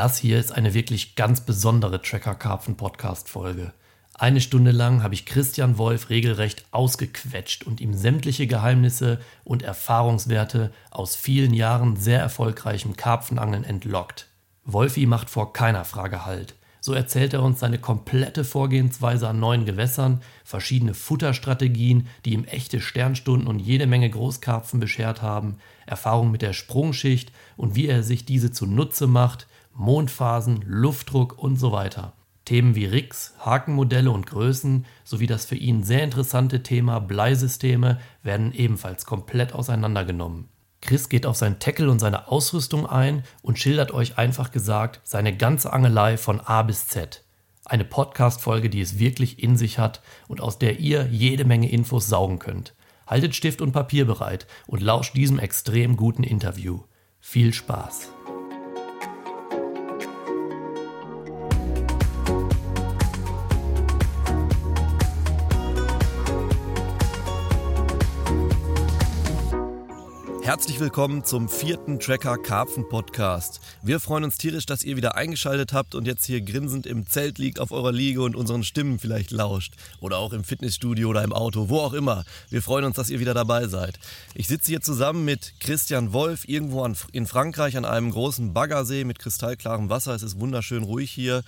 Das hier ist eine wirklich ganz besondere Tracker Karpfen Podcast Folge. Eine Stunde lang habe ich Christian Wolf regelrecht ausgequetscht und ihm sämtliche Geheimnisse und Erfahrungswerte aus vielen Jahren sehr erfolgreichem Karpfenangeln entlockt. Wolfi macht vor keiner Frage Halt. So erzählt er uns seine komplette Vorgehensweise an neuen Gewässern, verschiedene Futterstrategien, die ihm echte Sternstunden und jede Menge Großkarpfen beschert haben, Erfahrung mit der Sprungschicht und wie er sich diese zunutze macht, Mondphasen, Luftdruck und so weiter. Themen wie Rigs, Hakenmodelle und Größen sowie das für ihn sehr interessante Thema Bleisysteme werden ebenfalls komplett auseinandergenommen. Chris geht auf sein Tackle und seine Ausrüstung ein und schildert euch einfach gesagt seine ganze Angelei von A bis Z. Eine Podcast-Folge, die es wirklich in sich hat und aus der ihr jede Menge Infos saugen könnt. Haltet Stift und Papier bereit und lauscht diesem extrem guten Interview. Viel Spaß! Herzlich willkommen zum vierten Tracker Karpfen Podcast. Wir freuen uns tierisch, dass ihr wieder eingeschaltet habt und jetzt hier grinsend im Zelt liegt auf eurer Liege und unseren Stimmen vielleicht lauscht. Oder auch im Fitnessstudio oder im Auto, wo auch immer. Wir freuen uns, dass ihr wieder dabei seid. Ich sitze hier zusammen mit Christian Wolf irgendwo in Frankreich an einem großen Baggersee mit kristallklarem Wasser. Es ist wunderschön ruhig hier.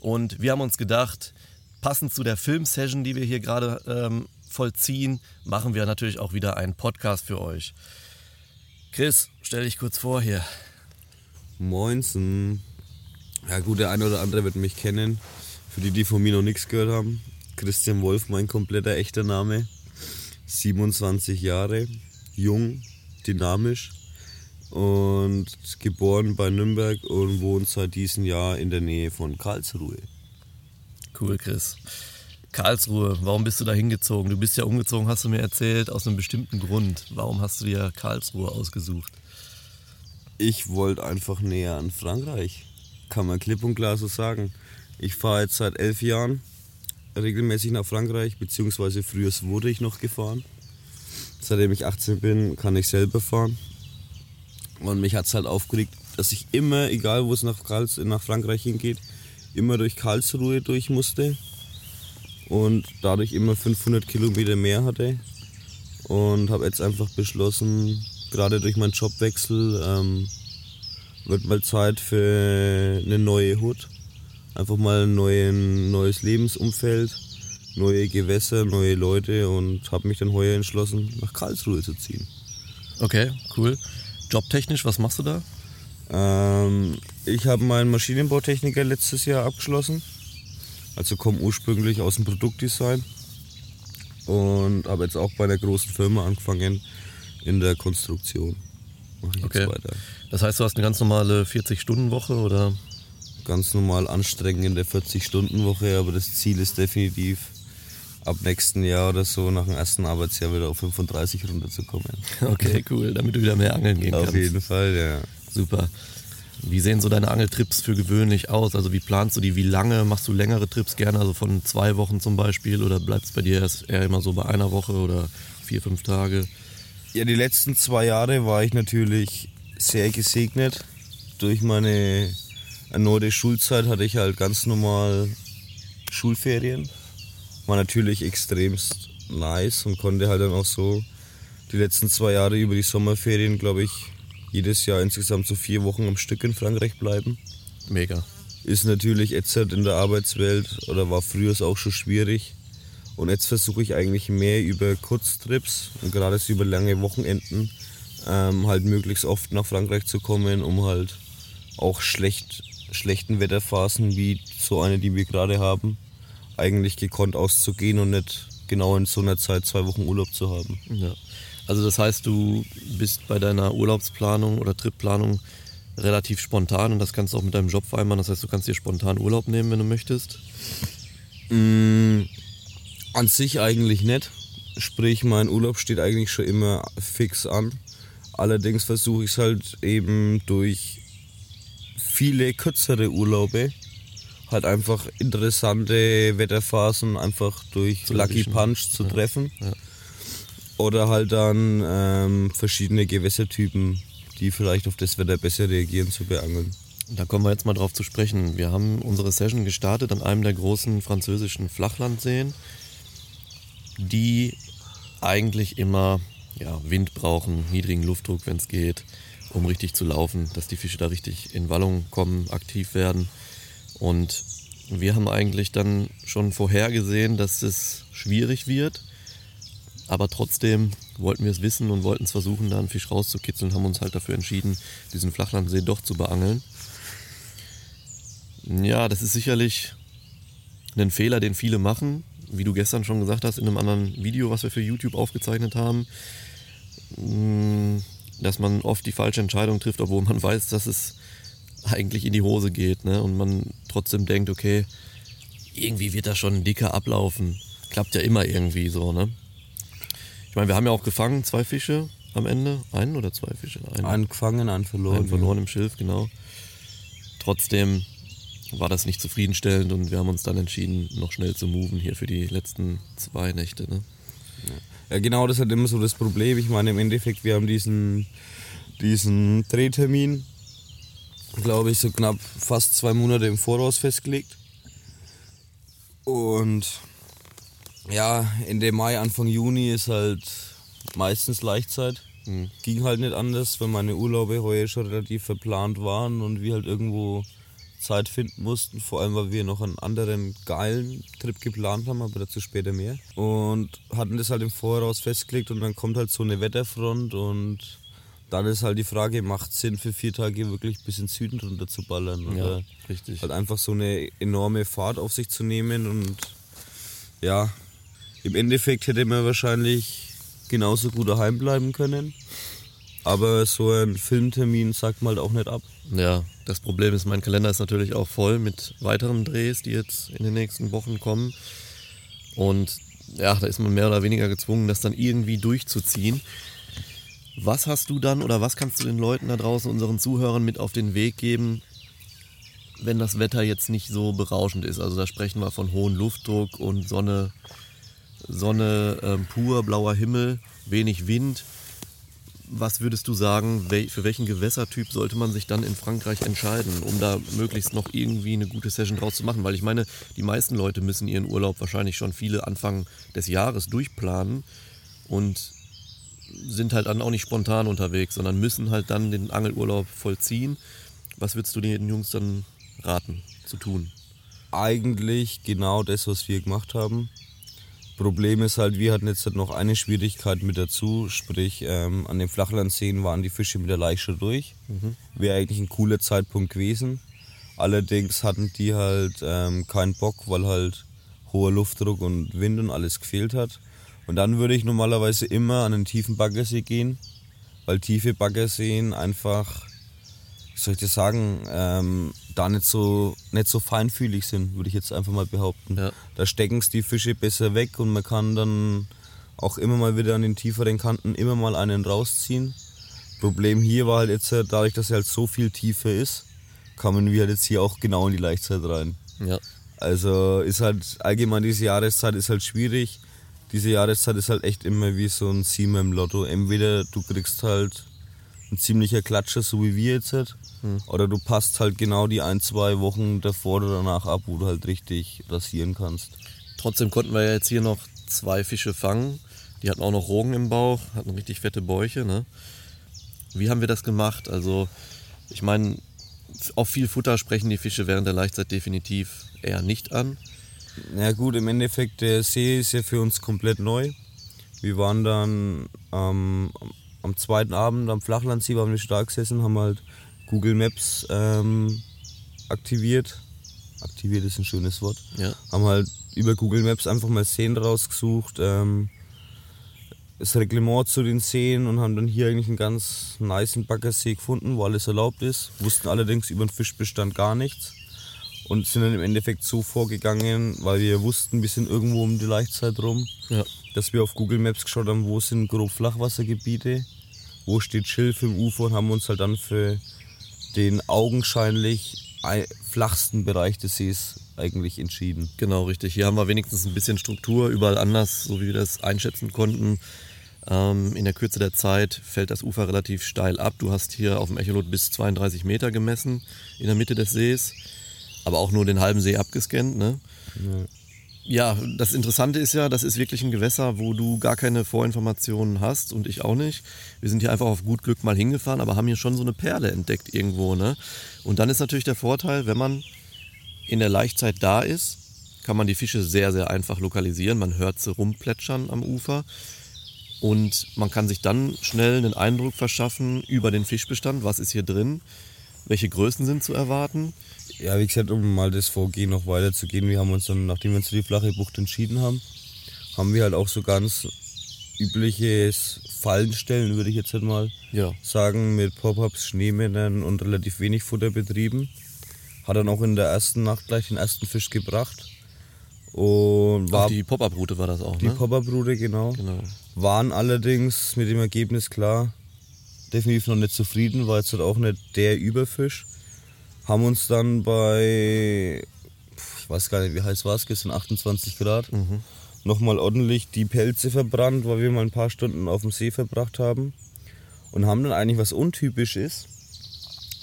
Und wir haben uns gedacht, passend zu der Filmsession, die wir hier gerade ähm, vollziehen, machen wir natürlich auch wieder einen Podcast für euch. Chris, stell dich kurz vor hier. Moinsen. Ja gut, der eine oder andere wird mich kennen. Für die, die von mir noch nichts gehört haben. Christian Wolf, mein kompletter echter Name. 27 Jahre, jung, dynamisch und geboren bei Nürnberg und wohnt seit diesem Jahr in der Nähe von Karlsruhe. Cool, Chris. Karlsruhe, warum bist du da hingezogen? Du bist ja umgezogen, hast du mir erzählt, aus einem bestimmten Grund. Warum hast du dir Karlsruhe ausgesucht? Ich wollte einfach näher an Frankreich. Kann man klipp und klar so sagen. Ich fahre jetzt seit elf Jahren regelmäßig nach Frankreich, beziehungsweise früher wurde ich noch gefahren. Seitdem ich 18 bin, kann ich selber fahren. Und mich hat es halt aufgeregt, dass ich immer, egal wo es nach, nach Frankreich hingeht, immer durch Karlsruhe durch musste und dadurch immer 500 Kilometer mehr hatte. Und habe jetzt einfach beschlossen, gerade durch meinen Jobwechsel, ähm, wird mal Zeit für eine neue Hut. Einfach mal ein neuen, neues Lebensumfeld, neue Gewässer, neue Leute und habe mich dann heuer entschlossen, nach Karlsruhe zu ziehen. Okay, cool. Jobtechnisch, was machst du da? Ähm, ich habe meinen Maschinenbautechniker letztes Jahr abgeschlossen also komme ursprünglich aus dem Produktdesign und habe jetzt auch bei einer großen Firma angefangen in der Konstruktion. okay. Das heißt, du hast eine ganz normale 40-Stunden-Woche oder? Ganz normal anstrengende 40-Stunden-Woche, aber das Ziel ist definitiv ab nächsten Jahr oder so nach dem ersten Arbeitsjahr wieder auf 35 runterzukommen. Okay, cool, damit du wieder mehr angeln gehen auf kannst. Auf jeden Fall, ja. Super. Wie sehen so deine Angeltrips für gewöhnlich aus? Also wie planst du die? Wie lange machst du längere Trips gerne? Also von zwei Wochen zum Beispiel? Oder bleibt es bei dir erst eher immer so bei einer Woche oder vier, fünf Tage? Ja, die letzten zwei Jahre war ich natürlich sehr gesegnet. Durch meine erneute Schulzeit hatte ich halt ganz normal Schulferien. War natürlich extremst nice und konnte halt dann auch so die letzten zwei Jahre über die Sommerferien, glaube ich, jedes Jahr insgesamt so vier Wochen am Stück in Frankreich bleiben. Mega. Ist natürlich jetzt halt in der Arbeitswelt oder war früher auch schon schwierig. Und jetzt versuche ich eigentlich mehr über Kurztrips und gerade so über lange Wochenenden ähm, halt möglichst oft nach Frankreich zu kommen, um halt auch schlecht, schlechten Wetterphasen wie so eine, die wir gerade haben, eigentlich gekonnt auszugehen und nicht genau in so einer Zeit zwei Wochen Urlaub zu haben. Ja. Also das heißt, du bist bei deiner Urlaubsplanung oder Tripplanung relativ spontan und das kannst du auch mit deinem Job vereinbaren. Das heißt, du kannst dir spontan Urlaub nehmen, wenn du möchtest. Mm, an sich eigentlich nicht. Sprich, mein Urlaub steht eigentlich schon immer fix an. Allerdings versuche ich es halt eben durch viele kürzere Urlaube halt einfach interessante Wetterphasen einfach durch zu Lucky Punch zu ja. treffen. Ja. Oder halt dann ähm, verschiedene Gewässertypen, die vielleicht auf das Wetter besser reagieren, zu beangeln. Da kommen wir jetzt mal drauf zu sprechen. Wir haben unsere Session gestartet an einem der großen französischen Flachlandseen, die eigentlich immer ja, Wind brauchen, niedrigen Luftdruck, wenn es geht, um richtig zu laufen, dass die Fische da richtig in Wallung kommen, aktiv werden. Und wir haben eigentlich dann schon vorhergesehen, dass es schwierig wird. Aber trotzdem wollten wir es wissen und wollten es versuchen, da einen Fisch rauszukitzeln, haben uns halt dafür entschieden, diesen Flachlandsee doch zu beangeln. Ja, das ist sicherlich ein Fehler, den viele machen. Wie du gestern schon gesagt hast, in einem anderen Video, was wir für YouTube aufgezeichnet haben, mm, dass man oft die falsche Entscheidung trifft, obwohl man weiß, dass es eigentlich in die Hose geht. Ne? Und man trotzdem denkt, okay, irgendwie wird das schon dicker ablaufen. Klappt ja immer irgendwie so. Ne? Ich meine, wir haben ja auch gefangen, zwei Fische am Ende. Einen oder zwei Fische? Einen, einen gefangen, einen verloren. Einen verloren im Schilf, genau. Trotzdem war das nicht zufriedenstellend und wir haben uns dann entschieden, noch schnell zu moven hier für die letzten zwei Nächte. Ne? Ja, genau, das hat immer so das Problem. Ich meine, im Endeffekt, wir haben diesen, diesen Drehtermin glaube ich, so knapp fast zwei Monate im Voraus festgelegt. Und ja, Ende Mai, Anfang Juni ist halt meistens Leichtzeit. Mhm. Ging halt nicht anders, wenn meine Urlaube heuer schon relativ verplant waren und wir halt irgendwo Zeit finden mussten. Vor allem, weil wir noch einen anderen geilen Trip geplant haben, aber dazu später mehr. Und hatten das halt im Voraus festgelegt und dann kommt halt so eine Wetterfront und dann ist halt die Frage, macht es Sinn für vier Tage wirklich bis ins Süden runter zu ballern? Oder ja, richtig. Halt einfach so eine enorme Fahrt auf sich zu nehmen und ja, im Endeffekt hätte man wahrscheinlich genauso gut daheim bleiben können. Aber so ein Filmtermin sagt man halt auch nicht ab. Ja, das Problem ist, mein Kalender ist natürlich auch voll mit weiteren Drehs, die jetzt in den nächsten Wochen kommen. Und ja, da ist man mehr oder weniger gezwungen, das dann irgendwie durchzuziehen. Was hast du dann oder was kannst du den Leuten da draußen, unseren Zuhörern mit auf den Weg geben, wenn das Wetter jetzt nicht so berauschend ist? Also da sprechen wir von hohem Luftdruck und Sonne, Sonne ähm, pur, blauer Himmel, wenig Wind. Was würdest du sagen, für welchen Gewässertyp sollte man sich dann in Frankreich entscheiden, um da möglichst noch irgendwie eine gute Session draus zu machen? Weil ich meine, die meisten Leute müssen ihren Urlaub wahrscheinlich schon viele Anfang des Jahres durchplanen und sind halt dann auch nicht spontan unterwegs, sondern müssen halt dann den Angelurlaub vollziehen. Was würdest du den Jungs dann raten zu tun? Eigentlich genau das, was wir gemacht haben. Problem ist halt, wir hatten jetzt halt noch eine Schwierigkeit mit dazu, sprich ähm, an den Flachlandseen waren die Fische mit der Leiche durch. Mhm. Wäre eigentlich ein cooler Zeitpunkt gewesen. Allerdings hatten die halt ähm, keinen Bock, weil halt hoher Luftdruck und Wind und alles gefehlt hat. Und dann würde ich normalerweise immer an einen tiefen Baggersee gehen, weil tiefe Baggerseen einfach, wie soll ich das sagen, ähm, da nicht so, nicht so feinfühlig sind, würde ich jetzt einfach mal behaupten. Ja. Da stecken es die Fische besser weg und man kann dann auch immer mal wieder an den tieferen Kanten immer mal einen rausziehen. Problem hier war halt jetzt, dadurch, dass er halt so viel tiefer ist, kamen wir halt jetzt hier auch genau in die Leichtzeit rein. Ja. Also ist halt allgemein diese Jahreszeit ist halt schwierig diese Jahreszeit ist halt echt immer wie so ein Siemer im Lotto. Entweder du kriegst halt ein ziemlicher Klatscher, so wie wir jetzt halt, hm. oder du passt halt genau die ein, zwei Wochen davor oder danach ab, wo du halt richtig rasieren kannst. Trotzdem konnten wir ja jetzt hier noch zwei Fische fangen. Die hatten auch noch Rogen im Bauch, hatten richtig fette Bäuche. Ne? Wie haben wir das gemacht? Also, ich meine, auf viel Futter sprechen die Fische während der Leichtzeit definitiv eher nicht an. Ja gut, im Endeffekt, der See ist ja für uns komplett neu. Wir waren dann ähm, am zweiten Abend am Flachlandsee, waren wir stark gesessen, haben halt Google Maps ähm, aktiviert. Aktiviert ist ein schönes Wort. Ja. Haben halt über Google Maps einfach mal Seen rausgesucht, ähm, das Reglement zu den Seen und haben dann hier eigentlich einen ganz niceen Baggersee gefunden, wo alles erlaubt ist. Wussten allerdings über den Fischbestand gar nichts und sind dann im Endeffekt so vorgegangen, weil wir wussten, wir sind irgendwo um die Leichtzeit rum, ja. dass wir auf Google Maps geschaut haben, wo sind grob Flachwassergebiete, wo steht Schilf im Ufer und haben uns halt dann für den augenscheinlich flachsten Bereich des Sees eigentlich entschieden. Genau, richtig. Hier haben wir wenigstens ein bisschen Struktur, überall anders, so wie wir das einschätzen konnten, Ähm, in der Kürze der Zeit fällt das Ufer relativ steil ab. Du hast hier auf dem Echolot bis 32 Meter gemessen in der Mitte des Sees, aber auch nur den halben See abgescannt. Ne? Ja. Ja, das Interessante ist ja, das ist wirklich ein Gewässer, wo du gar keine Vorinformationen hast und ich auch nicht. Wir sind hier einfach auf gut Glück mal hingefahren, aber haben hier schon so eine Perle entdeckt irgendwo. Ne? Und dann ist natürlich der Vorteil, wenn man in der Laichzeit da ist, kann man die Fische sehr, sehr einfach lokalisieren. Man hört sie rumplätschern am Ufer. Und man kann sich dann schnell einen Eindruck verschaffen über den Fischbestand. Was ist hier drin? Welche Größen sind zu erwarten? Ja, wie gesagt, um mal das Vorgehen noch weiter zu gehen, wir haben uns dann, nachdem wir uns für die flache Bucht entschieden haben, haben wir halt auch so ganz übliches Fallenstellen, würde ich jetzt halt mal ja. sagen, mit Pop-Ups, Schneemännern und relativ wenig Futter betrieben. Hat dann auch in der ersten Nacht gleich den ersten Fisch gebracht. Und war Auch die Pop-Up-Route war das auch, Die ne? Pop-Up-Route, genau. genau. Waren allerdings mit dem Ergebnis klar, definitiv noch nicht zufrieden, war jetzt halt auch nicht der Überfisch. Haben uns dann bei, ich weiß gar nicht, wie heiß war es gestern, 28 Grad, mhm. nochmal ordentlich die Pelze verbrannt, weil wir mal ein paar Stunden auf dem See verbracht haben. Und haben dann eigentlich was untypisch ist,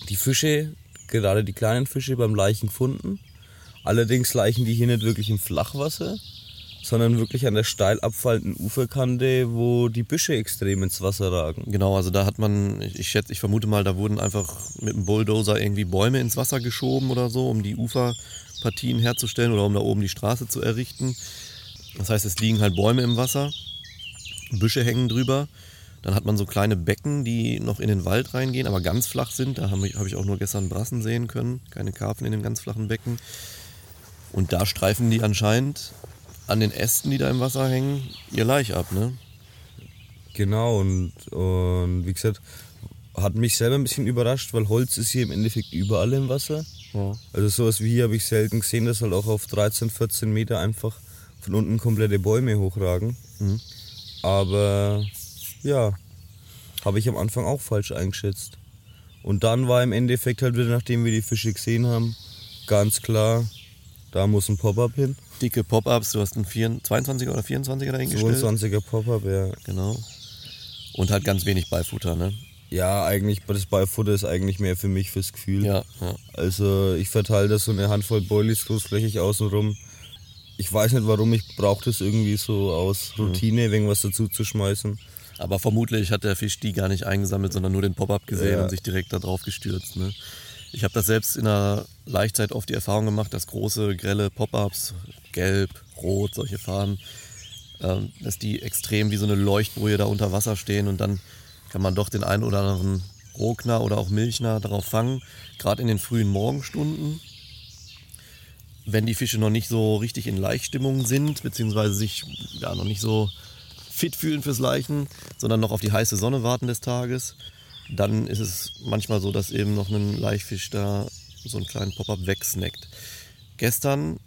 die Fische, gerade die kleinen Fische beim Leichen gefunden Allerdings leichen die hier nicht wirklich im Flachwasser, sondern wirklich an der steil abfallenden Uferkante, wo die Büsche extrem ins Wasser ragen. Genau, also da hat man, ich schätze, ich vermute mal, da wurden einfach mit einem Bulldozer irgendwie Bäume ins Wasser geschoben oder so, um die Uferpartien herzustellen oder um da oben die Straße zu errichten. Das heißt, es liegen halt Bäume im Wasser, Büsche hängen drüber. Dann hat man so kleine Becken, die noch in den Wald reingehen, aber ganz flach sind. Da habe ich auch nur gestern Brassen sehen können, keine Karpfen in den ganz flachen Becken. Und da streifen die anscheinend an den Ästen, die da im Wasser hängen, ihr Laich ab, ne? Genau, und, und wie gesagt, hat mich selber ein bisschen überrascht, weil Holz ist hier im Endeffekt überall im Wasser. Ja. Also sowas wie hier habe ich selten gesehen, dass halt auch auf 13, 14 Meter einfach von unten komplette Bäume hochragen. Mhm. Aber ja, habe ich am Anfang auch falsch eingeschätzt. Und dann war im Endeffekt halt wieder, nachdem wir die Fische gesehen haben, ganz klar, da muss ein Pop-Up hin. Dicke Pop-Ups, du hast einen 22er oder 24er dahingestellt? 22er Pop-Up, ja. Genau. Und halt ganz wenig Beifutter, ne? Ja, eigentlich, das Beifutter ist eigentlich mehr für mich fürs Gefühl. Ja, ja. Also ich verteile das so eine Handvoll Boilies großflächig außenrum. Ich weiß nicht warum, ich brauche das irgendwie so aus Routine, mhm. irgendwas dazu zu schmeißen. Aber vermutlich hat der Fisch die gar nicht eingesammelt, sondern nur den Pop-Up gesehen ja. und sich direkt da drauf gestürzt. Ne? Ich habe das selbst in der Leichtzeit oft die Erfahrung gemacht, dass große, grelle Pop-ups, gelb, rot, solche Farben, ähm, dass die extrem wie so eine Leuchtbrühe da unter Wasser stehen und dann kann man doch den einen oder anderen Rogner oder auch Milchner darauf fangen, gerade in den frühen Morgenstunden. Wenn die Fische noch nicht so richtig in Laichstimmung sind, beziehungsweise sich ja, noch nicht so fit fühlen fürs Leichen, sondern noch auf die heiße Sonne warten des Tages, dann ist es manchmal so, dass eben noch ein Laichfisch da so einen kleinen Pop-up wegsnackt. Gestern,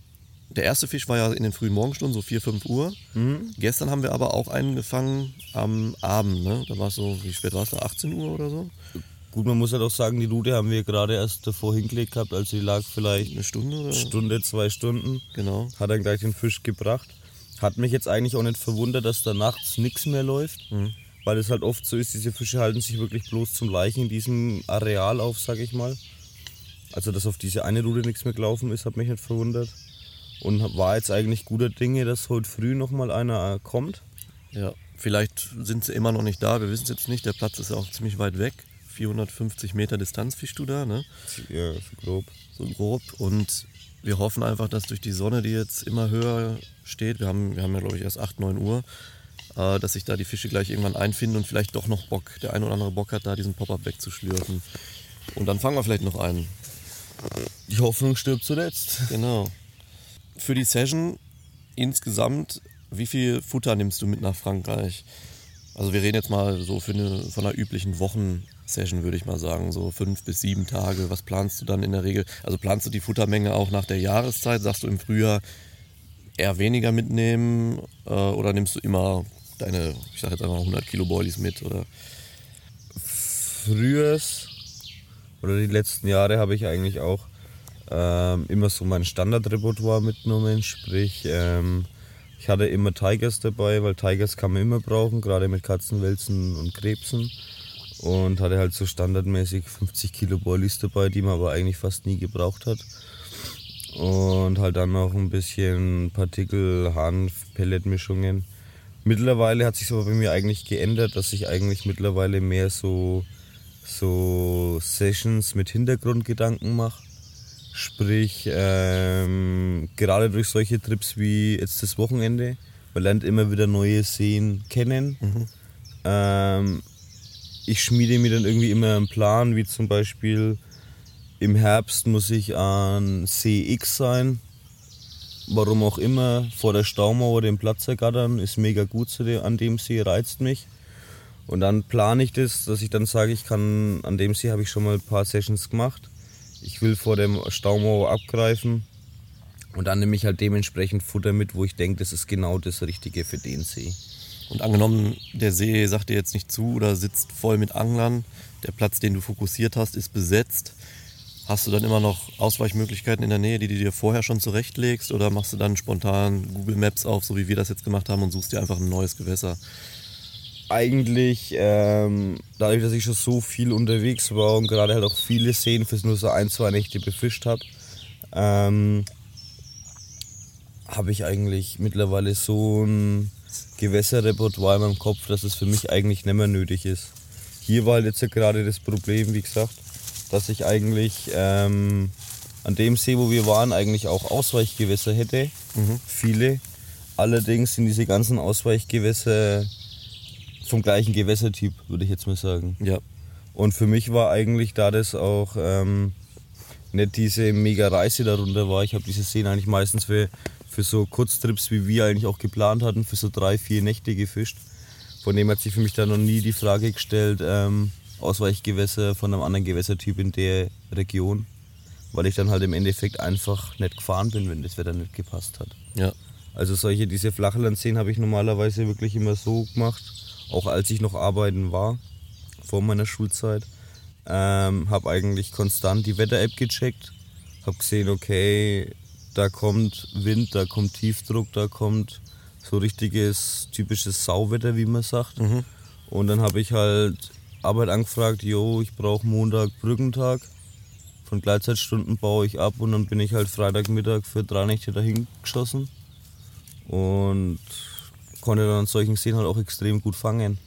der erste Fisch war ja in den frühen Morgenstunden, so 4, 5 Uhr. Mhm. Gestern haben wir aber auch einen gefangen am Abend. Ne? Da war es so, wie spät war es da? 18 Uhr oder so? Gut, man muss halt auch sagen, die Route haben wir gerade erst davor hingelegt gehabt, also die lag vielleicht eine Stunde oder? Stunde, zwei Stunden. Genau. Hat dann gleich den Fisch gebracht. Hat mich jetzt eigentlich auch nicht verwundert, dass da nachts nichts mehr läuft. Mhm weil es halt oft so ist, diese Fische halten sich wirklich bloß zum Leichen in diesem Areal auf, sag ich mal. Also, dass auf diese eine Route nichts mehr gelaufen ist, hat mich nicht verwundert. Und war jetzt eigentlich guter Dinge, dass heute früh nochmal einer kommt. Ja, vielleicht sind sie immer noch nicht da, wir wissen es jetzt nicht. Der Platz ist ja auch ziemlich weit weg. 450 Meter Distanz fischst du da, ne? Ja, so grob. So grob. Und wir hoffen einfach, dass durch die Sonne, die jetzt immer höher steht, wir haben, wir haben ja glaube ich erst 8, 9 Uhr, äh, dass sich da die Fische gleich irgendwann einfinden und vielleicht doch noch Bock, der ein oder andere Bock hat, da diesen Pop-Up wegzuschlürfen. Und dann fangen wir vielleicht noch einen. Die Hoffnung stirbt zuletzt. Genau. Für die Session insgesamt, wie viel Futter nimmst du mit nach Frankreich? Also wir reden jetzt mal so eine, von einer üblichen Wochensession, würde ich mal sagen, so fünf bis sieben Tage. Was planst du dann in der Regel? Also planst du die Futtermenge auch nach der Jahreszeit? Sagst du im Frühjahr eher weniger mitnehmen äh, oder nimmst du immer deine, ich sag jetzt einfach 100 Kilo Boilies mit? Oder? Frühers oder die letzten Jahre habe ich eigentlich auch ähm, immer so mein Standardrepertoire mitgenommen, sprich ähm, Ich hatte immer Tigers dabei, weil Tigers kann man immer brauchen, gerade mit Katzenwälzen und Krebsen. Und hatte halt so standardmäßig 50 Kilo Boilies dabei, die man aber eigentlich fast nie gebraucht hat. Und halt dann noch ein bisschen Partikel, Hanf, Pelletmischungen. Mittlerweile hat sich aber bei mir eigentlich geändert, dass ich eigentlich mittlerweile mehr so, so Sessions mit Hintergrundgedanken mache. Sprich, ähm, gerade durch solche Trips wie jetzt das Wochenende, man lernt immer wieder neue Seen kennen. Mhm. Ähm, ich schmiede mir dann irgendwie immer einen Plan, wie zum Beispiel im Herbst muss ich an CX sein. Warum auch immer, vor der Staumauer den Platz ergattern, ist mega gut an dem See, reizt mich. Und dann plane ich das, dass ich dann sage, ich kann, an dem See habe ich schon mal ein paar Sessions gemacht. Ich will vor dem Staumauer abgreifen. Und dann nehme ich halt dementsprechend Futter mit, wo ich denke, das ist genau das Richtige für den See. Und angenommen, der See sagt dir jetzt nicht zu oder sitzt voll mit Anglern, der Platz, den du fokussiert hast, ist besetzt. Hast du dann immer noch Ausweichmöglichkeiten in der Nähe, die du dir vorher schon zurechtlegst? Oder machst du dann spontan Google Maps auf, so wie wir das jetzt gemacht haben, und suchst dir einfach ein neues Gewässer? Eigentlich, ähm, dadurch, dass ich schon so viel unterwegs war und gerade halt auch viele Seen fürs nur so ein, zwei Nächte befischt habe, ähm, habe ich eigentlich mittlerweile so ein Gewässerrepertoire in meinem Kopf, dass es für mich eigentlich nicht mehr nötig ist. Hier war halt jetzt ja gerade das Problem, wie gesagt, dass ich eigentlich ähm, an dem See, wo wir waren, eigentlich auch Ausweichgewässer hätte. Viele. Allerdings sind diese ganzen Ausweichgewässer vom gleichen Gewässertyp, würde ich jetzt mal sagen. Ja. Und für mich war eigentlich, da das auch ähm, nicht diese mega Reise darunter war, ich habe diese Seen eigentlich meistens für, für so Kurztrips, wie wir eigentlich auch geplant hatten, für so drei, vier Nächte gefischt. Von dem hat sich für mich dann noch nie die Frage gestellt, ähm, Ausweichgewässer von einem anderen Gewässertyp in der Region, weil ich dann halt im Endeffekt einfach nicht gefahren bin, wenn das Wetter nicht gepasst hat. Ja. Also solche, diese Flachlandseen habe ich normalerweise wirklich immer so gemacht, auch als ich noch arbeiten war, vor meiner Schulzeit. Ähm, habe eigentlich konstant die Wetter-App gecheckt, habe gesehen, okay, da kommt Wind, da kommt Tiefdruck, da kommt so richtiges typisches Sauwetter, wie man sagt. Und dann habe ich halt Arbeit angefragt, jo, ich brauche Montag Brückentag. Von Gleitzeitstunden baue ich ab und dann bin ich halt Freitagmittag für drei Nächte dahin geschossen und konnte dann an solchen Seen halt auch extrem gut fangen.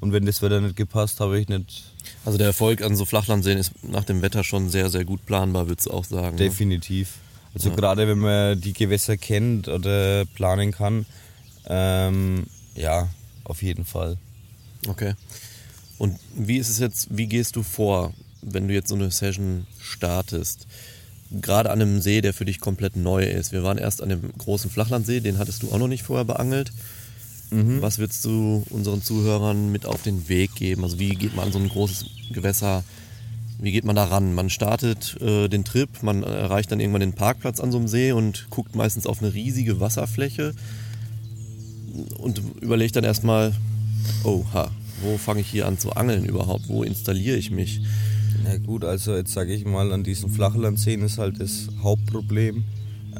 Und wenn das Wetter nicht gepasst, habe ich nicht Also der Erfolg an so Flachlandseen ist nach dem Wetter schon sehr, sehr gut planbar, würdest du auch sagen. ne? definitiv. Also Ja. gerade wenn man die Gewässer kennt oder planen kann, ähm, ja, auf jeden Fall. Okay. Und wie ist es jetzt, wie gehst du vor, wenn du jetzt so eine Session startest? Gerade an einem See, der für dich komplett neu ist. Wir waren erst an dem großen Flachlandsee, den hattest du auch noch nicht vorher beangelt. Was würdest du unseren Zuhörern mit auf den Weg geben? Also wie geht man an so ein großes Gewässer, wie geht man da ran? Man startet äh, den Trip, man erreicht dann irgendwann den Parkplatz an so einem See und guckt meistens auf eine riesige Wasserfläche und überlegt dann erstmal, oha, wo fange ich hier an zu angeln überhaupt? Wo installiere ich mich? Na gut, also jetzt sage ich mal, an diesen Flachlandseen ist halt das Hauptproblem.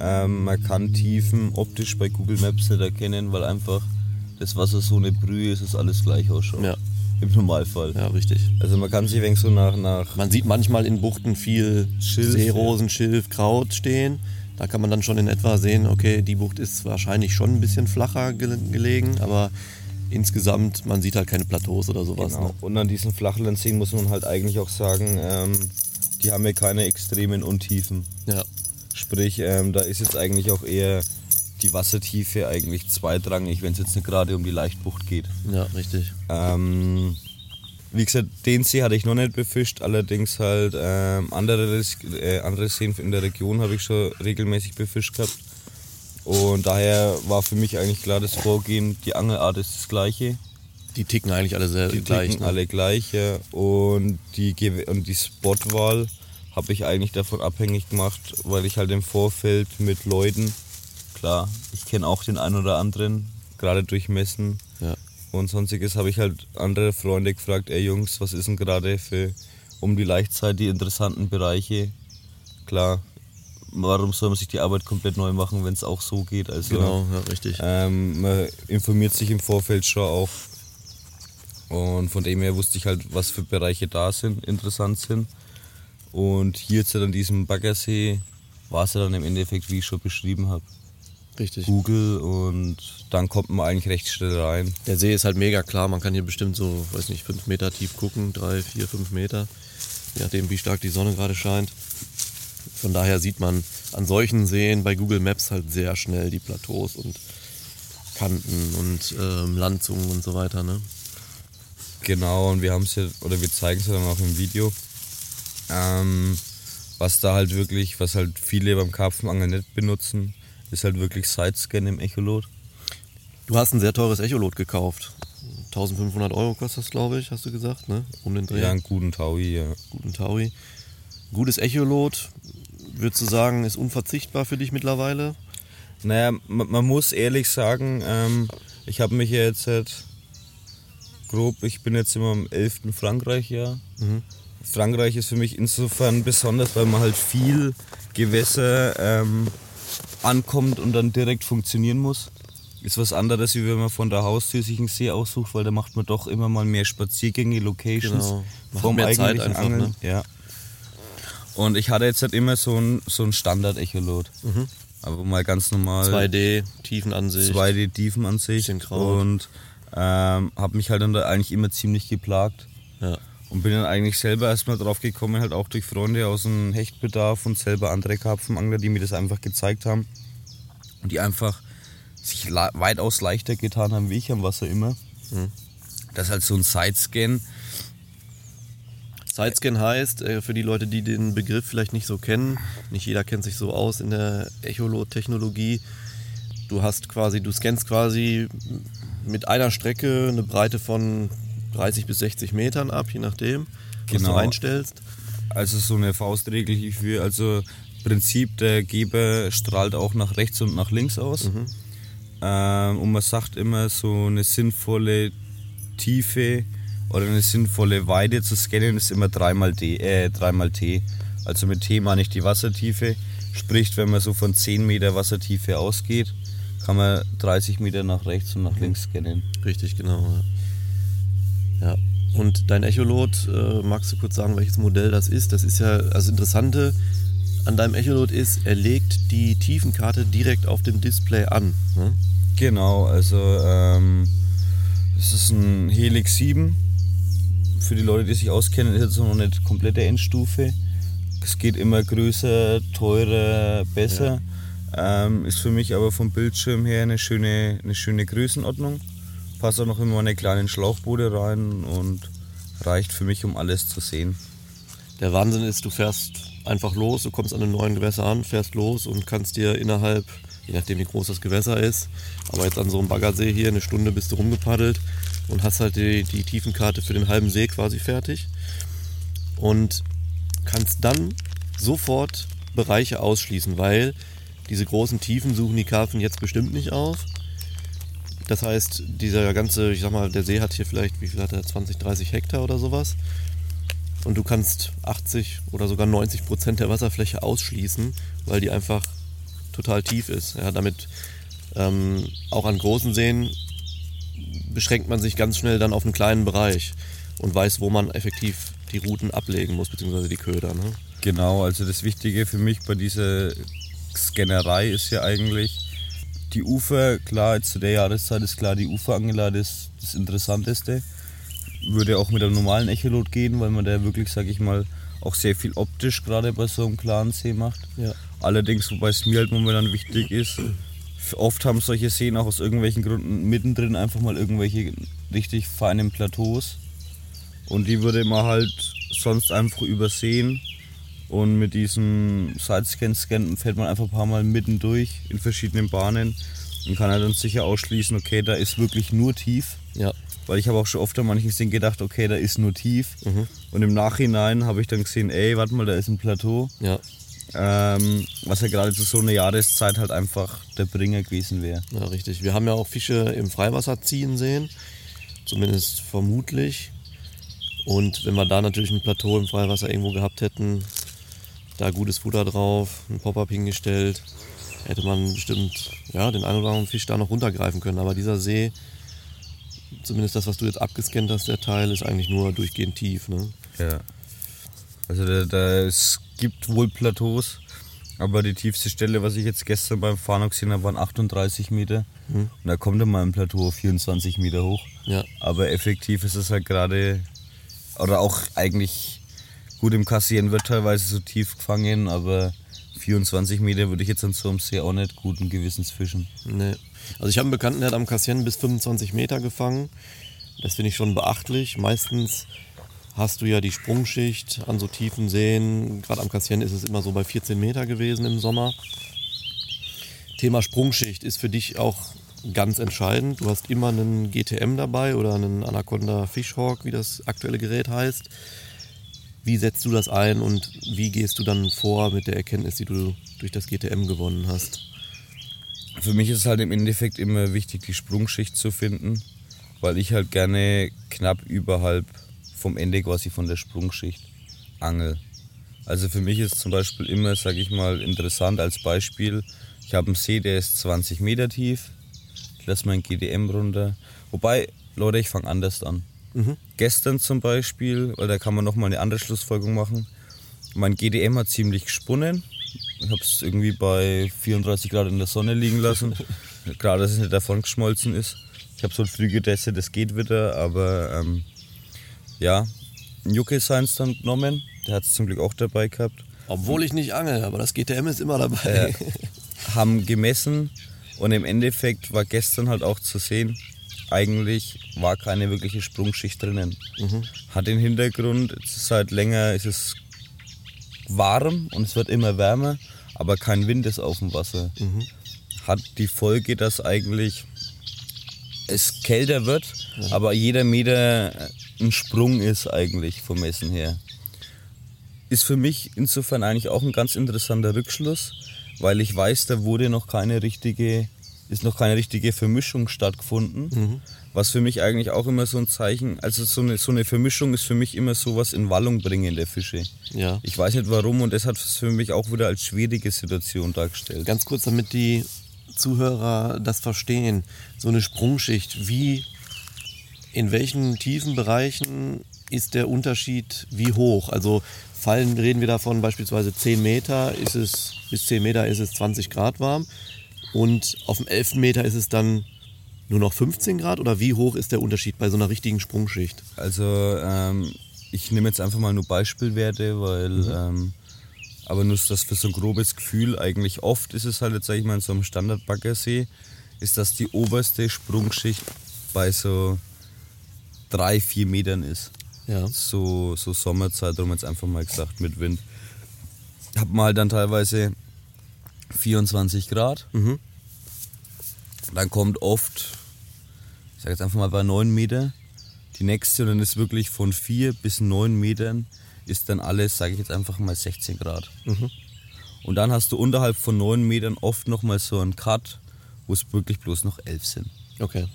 Ähm, man kann Tiefen optisch bei Google Maps nicht erkennen, weil einfach das Wasser so eine Brühe ist, ist alles gleich ausschaut. Ja. Im Normalfall. Ja, richtig. Also man kann sich wenig so nach, nach Man sieht manchmal in Buchten viel Schilf, Seerosen, Schilf, Kraut stehen. Da kann man dann schon in etwa sehen, okay, die Bucht ist wahrscheinlich schon ein bisschen flacher gel gelegen, aber insgesamt, man sieht halt keine Plateaus oder sowas. Genau. Ne? Und an diesen Flachlandseen muss man halt eigentlich auch sagen, ähm, die haben ja keine extremen Untiefen. Ja, Sprich, ähm, da ist jetzt eigentlich auch eher die Wassertiefe eigentlich zweitrangig, wenn es jetzt nicht gerade um die Leichtbucht geht. ja, richtig. Ähm, wie gesagt, den See hatte ich noch nicht befischt, allerdings halt ähm, andere, äh, andere Seen in der Region habe ich schon regelmäßig befischt gehabt. Und daher war für mich eigentlich klar das Vorgehen, die Angelart ist das gleiche. Die ticken eigentlich alle sehr Die gleich. ticken ne? alle gleich, ja. Und die, Gew- und die Spotwahl habe ich eigentlich davon abhängig gemacht, weil ich halt im Vorfeld mit Leuten, klar, ich kenne auch den einen oder anderen, gerade durch Messen Ja. und sonstiges, habe ich halt andere Freunde gefragt, ey Jungs, was ist denn gerade für um die Leichtzeit die interessanten Bereiche? Klar, warum soll man sich die Arbeit komplett neu machen, wenn es auch so geht? Also, genau, ja, richtig. Ähm, man informiert sich im Vorfeld schon auch. Und von dem her wusste ich halt, was für Bereiche da sind, interessant sind. Und hier jetzt an diesem Baggersee war es ja dann im Endeffekt, wie ich schon beschrieben habe. Richtig. Google und dann kommt man eigentlich recht schnell rein. Der See ist halt mega klar, man kann hier bestimmt so, weiß nicht, fünf Meter tief gucken, drei, vier, fünf Meter, je nachdem wie stark die Sonne gerade scheint. Von daher sieht man an solchen Seen bei Google Maps halt sehr schnell die Plateaus und Kanten und ähm, Landzungen und so weiter. Ne? Genau, und wir haben es ja, oder wir zeigen es ja dann auch im Video. Ähm, was da halt wirklich, was halt viele beim Karpfenangeln nicht benutzen, ist halt wirklich Sidescan im Echolot. Du hast ein sehr teures Echolot gekauft. 1500 Euro kostet das, glaube ich, hast du gesagt, ne? Um den Dreh. Ja, einen guten Taui, ja. Guten Taui. Gutes Echolot, würdest du sagen, ist unverzichtbar für dich mittlerweile? Naja, man, man muss ehrlich sagen, ähm, ich habe mich ja jetzt halt grob, ich bin jetzt immer im 11. Frankreich-Jahr. Mhm. Frankreich ist für mich insofern besonders, weil man halt viel Gewässer ähm, ankommt und dann direkt funktionieren muss. Ist was anderes, wie wenn man von der Haustür sich einen See aussucht, weil da macht man doch immer mal mehr Spaziergänge, Locations genau. vom mehr eigentlichen Zeit einfach, Angeln. Ne? Ja. Und ich hatte jetzt halt immer so ein, so ein Standard-Echolot. Mhm. Aber mal ganz normal. 2D, Tiefenansicht. 2D, Tiefenansicht. Und ähm, habe mich halt dann da eigentlich immer ziemlich geplagt. Ja. Und bin dann eigentlich selber erstmal drauf gekommen, halt auch durch Freunde aus dem Hechtbedarf und selber andere Karpfenangler, die mir das einfach gezeigt haben. Und die einfach sich weitaus leichter getan haben wie ich am Wasser immer. Mhm. Das ist halt so ein Sidescan. Sidescan heißt, äh, für die Leute, die den Begriff vielleicht nicht so kennen, nicht jeder kennt sich so aus in der Echolot-Technologie. Du hast quasi, du scannst quasi mit einer Strecke eine Breite von 30 bis 60 Metern ab, je nachdem, was genau. du einstellst. Also so eine Faustregel hierfür. Also Prinzip, der Geber strahlt auch nach rechts und nach links aus. Mhm. Ähm, und man sagt immer, so eine sinnvolle Tiefe oder eine sinnvolle Weite zu scannen ist immer dreimal, D, äh, dreimal T. Also mit T meine ich die Wassertiefe. Sprich, wenn man so von 10 Meter Wassertiefe ausgeht, kann man 30 Meter nach rechts und nach links scannen. Richtig, genau. Ja. Ja. Und dein Echolot, äh, magst du kurz sagen, welches Modell das ist? Das ist ja, also Interessante an deinem Echolot ist, er legt die Tiefenkarte direkt auf dem Display an. Ne? Genau, also ähm, es ist ein Helix 7. Für die Leute, die sich auskennen, ist jetzt noch nicht komplette Endstufe. Es geht immer größer, teurer, besser. Ja. Ähm, ist für mich aber vom Bildschirm her eine schöne, eine schöne Größenordnung. Passt auch noch in meine kleinen Schlauchboote rein und reicht für mich, um alles zu sehen. Der Wahnsinn ist, du fährst einfach los, du kommst an einem neuen Gewässer an, fährst los und kannst dir innerhalb, je nachdem wie groß das Gewässer ist, aber jetzt an so einem Baggersee hier eine Stunde bist du rumgepaddelt und hast halt die, die Tiefenkarte für den halben See quasi fertig und kannst dann sofort Bereiche ausschließen, weil diese großen Tiefen suchen die Karpfen jetzt bestimmt nicht auf. Das heißt, dieser ganze, ich sag mal, der See hat hier vielleicht, wie viel hat er, 20, 30 Hektar oder sowas und du kannst 80 oder sogar 90 Prozent der Wasserfläche ausschließen, weil die einfach total tief ist. Ja, damit ähm, auch an großen Seen beschränkt man sich ganz schnell dann auf einen kleinen Bereich und weiß, wo man effektiv die Routen ablegen muss, beziehungsweise die Köder. Ne? Genau, also das Wichtige für mich bei dieser Scannerei ist ja eigentlich die Ufer, klar, jetzt zu der Jahreszeit ist klar, die Uferangelade ist das Interessanteste würde auch mit einem normalen Echolot gehen, weil man da wirklich, sag ich mal, auch sehr viel optisch gerade bei so einem klaren See macht. Ja. Allerdings, wobei es mir halt momentan wichtig ist, oft haben solche Seen auch aus irgendwelchen Gründen mittendrin einfach mal irgendwelche richtig feinen Plateaus. Und die würde man halt sonst einfach übersehen. Und mit diesem Sidescan-Scan fährt man einfach ein paar Mal mittendurch in verschiedenen Bahnen und kann halt dann sicher ausschließen, okay, da ist wirklich nur tief. Ja. Weil ich habe auch schon oft an manchen Szenen gedacht, okay, da ist nur tief. Mhm. Und im Nachhinein habe ich dann gesehen, ey, warte mal, da ist ein Plateau. Ja. Ähm, was ja gerade zu so einer Jahreszeit halt einfach der Bringer gewesen wäre. Ja, richtig. Wir haben ja auch Fische im Freiwasser ziehen sehen. Zumindest vermutlich. Und wenn wir da natürlich ein Plateau im Freiwasser irgendwo gehabt hätten, da gutes Futter drauf, ein Pop-up hingestellt, hätte man bestimmt ja, den einen oder anderen Fisch da noch runtergreifen können. Aber dieser See, zumindest das, was du jetzt abgescannt hast, der Teil, ist eigentlich nur durchgehend tief. Ne? Ja. Also da, da, es gibt wohl Plateaus, aber die tiefste Stelle, was ich jetzt gestern beim Fahren gesehen habe, waren 38 Meter. Mhm. Und da kommt dann mal ein Plateau auf 24 Meter hoch. Ja. Aber effektiv ist es halt gerade, oder auch eigentlich gut im Kassieren wird teilweise so tief gefangen, aber 24 Meter würde ich jetzt an so einem See auch nicht guten Gewissens fischen. Nee. Also ich habe einen Bekannten, der hat am Kassieren bis 25 Meter gefangen. Das finde ich schon beachtlich. Meistens hast du ja die Sprungschicht an so tiefen Seen. Gerade am Kassieren ist es immer so bei 14 Meter gewesen im Sommer. Thema Sprungschicht ist für dich auch ganz entscheidend. Du hast immer einen GTM dabei oder einen Anaconda Fishhawk, wie das aktuelle Gerät heißt. Wie setzt du das ein und wie gehst du dann vor mit der Erkenntnis, die du durch das GTM gewonnen hast? Für mich ist es halt im Endeffekt immer wichtig, die Sprungschicht zu finden, weil ich halt gerne knapp überhalb vom Ende quasi von der Sprungschicht angel. Also für mich ist zum Beispiel immer, sage ich mal, interessant als Beispiel, ich habe einen See, der ist 20 Meter tief, ich lasse mein GTM runter. Wobei, Leute, ich fange anders an. Gestern zum Beispiel, weil da kann man nochmal eine andere Schlussfolgerung machen. Mein GDM hat ziemlich gesponnen. Ich habe es irgendwie bei 34 Grad in der Sonne liegen lassen. Klar, dass es nicht davon geschmolzen ist. Ich habe so früh getestet, das geht wieder, aber ähm, ja, ein Jucke Science dann genommen. Der hat es zum Glück auch dabei gehabt. Obwohl ich nicht angel, aber das GTM ist immer dabei. haben gemessen und im Endeffekt war gestern halt auch zu sehen, eigentlich war keine wirkliche Sprungschicht drinnen. Hat den Hintergrund, es ist halt länger, es ist warm und es wird immer wärmer, aber kein Wind ist auf dem Wasser. Hat die Folge, dass eigentlich es kälter wird, aber jeder Meter ein Sprung ist eigentlich vom Messen her. Ist für mich insofern eigentlich auch ein ganz interessanter Rückschluss, weil ich weiß, da wurde noch keine richtige, ist noch keine richtige Vermischung stattgefunden. Was für mich eigentlich auch immer so ein Zeichen, also so eine, so eine Vermischung ist für mich immer sowas in Wallung bringen der Fische. Ja. Ich weiß nicht warum und das hat es für mich auch wieder als schwierige Situation dargestellt. Ganz kurz, damit die Zuhörer das verstehen. So eine Sprungschicht, wie, in welchen tiefen Bereichen ist der Unterschied wie hoch? Also fallen, reden wir davon beispielsweise 10 Meter, ist es, bis 10 Meter ist es 20 Grad warm und auf dem 11. Meter ist es dann nur noch 15 Grad oder wie hoch ist der Unterschied bei so einer richtigen Sprungschicht? Also ähm, ich nehme jetzt einfach mal nur Beispielwerte, weil ähm, aber nur das für so ein grobes Gefühl eigentlich oft ist es halt jetzt sag ich mal in so einem Standard-Baggersee, ist, dass die oberste Sprungschicht bei so drei, vier Metern ist. Ja. So, so Sommerzeit, darum jetzt einfach mal gesagt, mit Wind. Hab mal dann teilweise 24 Grad. Dann kommt oft, ich sag jetzt einfach mal bei 9 Meter, die nächste und dann ist wirklich von 4 bis 9 Metern ist dann alles, sage ich jetzt einfach mal 16 Grad. Und dann hast du unterhalb von 9 Metern oft nochmal so einen Cut, wo es wirklich bloß noch 11 sind. Okay.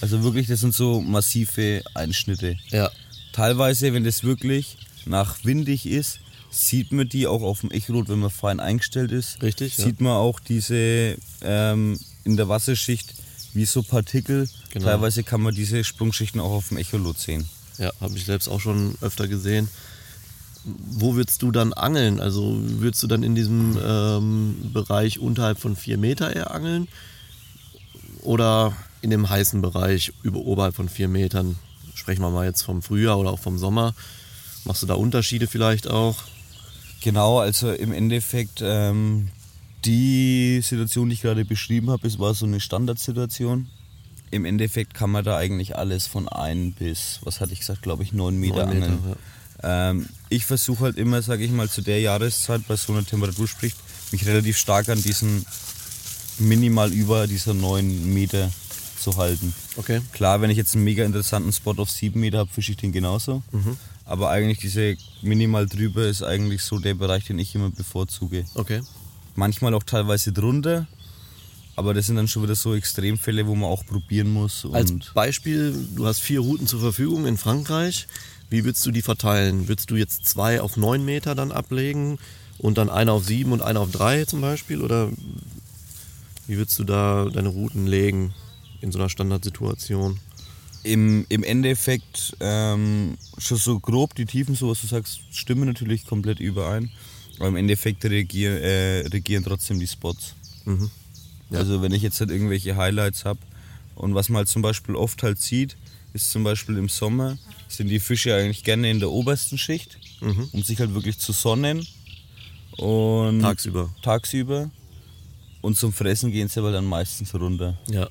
Also wirklich, das sind so massive Einschnitte. Ja. Teilweise, wenn das wirklich nach windig ist, sieht man die auch auf dem Echrot, wenn man fein eingestellt ist. Richtig, ja. Sieht man auch diese ähm, in der Wasserschicht wie so Partikel. Genau. Teilweise kann man diese Sprungschichten auch auf dem Echolot sehen. Ja, habe ich selbst auch schon öfter gesehen. Wo würdest du dann angeln? Also würdest du dann in diesem ähm, Bereich unterhalb von vier Meter eher angeln? Oder in dem heißen Bereich über oberhalb von vier Metern? Sprechen wir mal jetzt vom Frühjahr oder auch vom Sommer. Machst du da Unterschiede vielleicht auch? Genau, also im Endeffekt ähm, die Situation, die ich gerade beschrieben habe, es war so eine Standardsituation. Im Endeffekt kann man da eigentlich alles von ein bis, was hatte ich gesagt, glaube ich, neun Meter Neun Meter, angeln. Ähm, ich versuche halt immer, sage ich mal, zu der Jahreszeit bei so einer Temperatur spricht, mich relativ stark an diesen minimal über dieser neun Meter zu halten. Okay. Klar, wenn ich jetzt einen mega interessanten Spot auf 7 Meter habe, fische ich den genauso. Aber eigentlich diese minimal drüber ist eigentlich so der Bereich, den ich immer bevorzuge. Okay. Manchmal auch teilweise drunter, aber das sind dann schon wieder so Extremfälle, wo man auch probieren muss. Und Als Beispiel, du hast vier Routen zur Verfügung in Frankreich. Wie würdest du die verteilen? Würdest du jetzt zwei auf neun Meter dann ablegen und dann einer auf sieben und einer auf drei zum Beispiel? Oder wie würdest du da deine Routen legen in so einer Standardsituation? Im, im Endeffekt ähm, schon so grob die Tiefen, so was du sagst, stimmen natürlich komplett überein. Aber im Endeffekt reagieren, äh, regieren trotzdem die Spots. Mhm. Ja. Also wenn ich jetzt halt irgendwelche Highlights habe und was man halt zum Beispiel oft halt sieht, ist zum Beispiel im Sommer sind die Fische eigentlich gerne in der obersten Schicht, Mhm. um sich halt wirklich zu sonnen. Und Tagsüber. tagsüber. Und zum Fressen gehen sie aber dann meistens runter. Ja.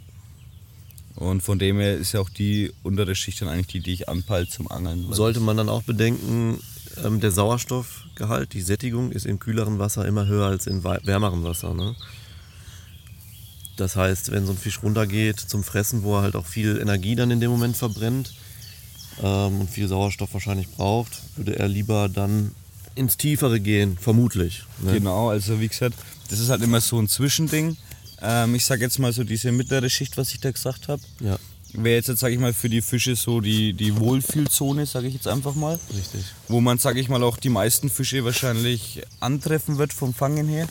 Und von dem her ist ja auch die untere Schicht dann eigentlich die, die ich anpeile zum Angeln. Sollte man dann auch bedenken, ähm, der Sauerstoffgehalt, die Sättigung ist im kühleren Wasser immer höher als in wärmerem Wasser. Ne? Das heißt, wenn so ein Fisch runtergeht zum Fressen, wo er halt auch viel Energie dann in dem Moment verbrennt ähm, und viel Sauerstoff wahrscheinlich braucht, würde er lieber dann ins Tiefere gehen, vermutlich. Ne? Genau, also wie gesagt, das ist halt immer so ein Zwischending. Ähm, ich sag jetzt mal so diese mittlere Schicht, was ich da gesagt habe. Ja, Wäre jetzt, sage ich mal, für die Fische so die, die Wohlfühlzone, sage ich jetzt einfach mal. richtig. Wo man, sage ich mal, auch die meisten Fische wahrscheinlich antreffen wird vom Fangen her.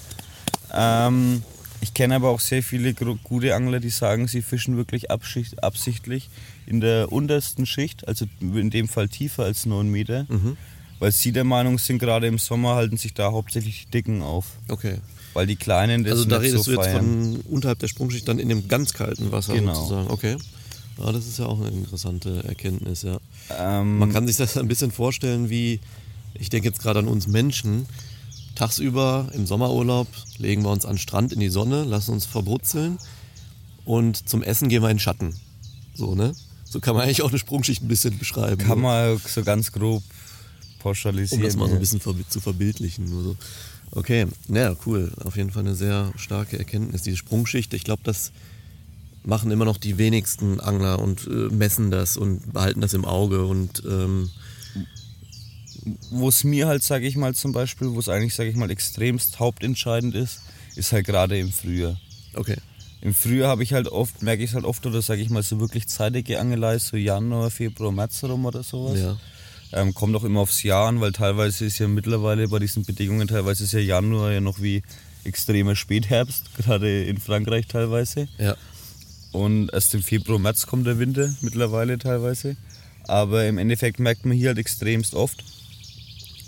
Ähm, ich kenne aber auch sehr viele gute Angler, die sagen, sie fischen wirklich absichtlich in der untersten Schicht, also in dem Fall tiefer als 9 Meter. Mhm. Weil sie der Meinung sind, gerade im Sommer halten sich da hauptsächlich die Dicken auf. Okay. Weil die Kleinen das Also da redest so du jetzt feiern. von unterhalb der Sprungschicht dann in dem ganz kalten Wasser Genau. sozusagen. Okay. Ja, das ist ja auch eine interessante Erkenntnis, ja. Ähm, Man kann sich das ein bisschen vorstellen wie, ich denke jetzt gerade an uns Menschen, tagsüber im Sommerurlaub legen wir uns an den Strand in die Sonne, lassen uns verbrutzeln und zum Essen gehen wir in den Schatten. So, ne? So kann man eigentlich auch eine Sprungschicht ein bisschen beschreiben. kann man so ganz grob pauschalisieren. Um das mal so ein bisschen zu verbildlichen. Nur so. Okay, naja, cool. Auf jeden Fall eine sehr starke Erkenntnis. Diese Sprungschicht, ich glaube, das machen immer noch die wenigsten Angler und äh, messen das und behalten das im Auge und ähm, wo es mir halt, sage ich mal zum Beispiel, wo es eigentlich, sage ich mal, extremst hauptentscheidend ist, ist halt gerade im Frühjahr. okay. Im Frühjahr habe ich halt oft, merke ich es halt oft, oder sage ich mal, so wirklich zeitige Angelei, so Januar, Februar, März rum oder sowas. Ja. Ähm, kommt auch immer aufs Jahr an, weil teilweise ist ja mittlerweile bei diesen Bedingungen, teilweise ist ja Januar ja noch wie extremer Spätherbst, gerade in Frankreich teilweise. Ja. Und erst im Februar, März kommt der Winter mittlerweile teilweise. Aber im Endeffekt merkt man hier halt extremst oft,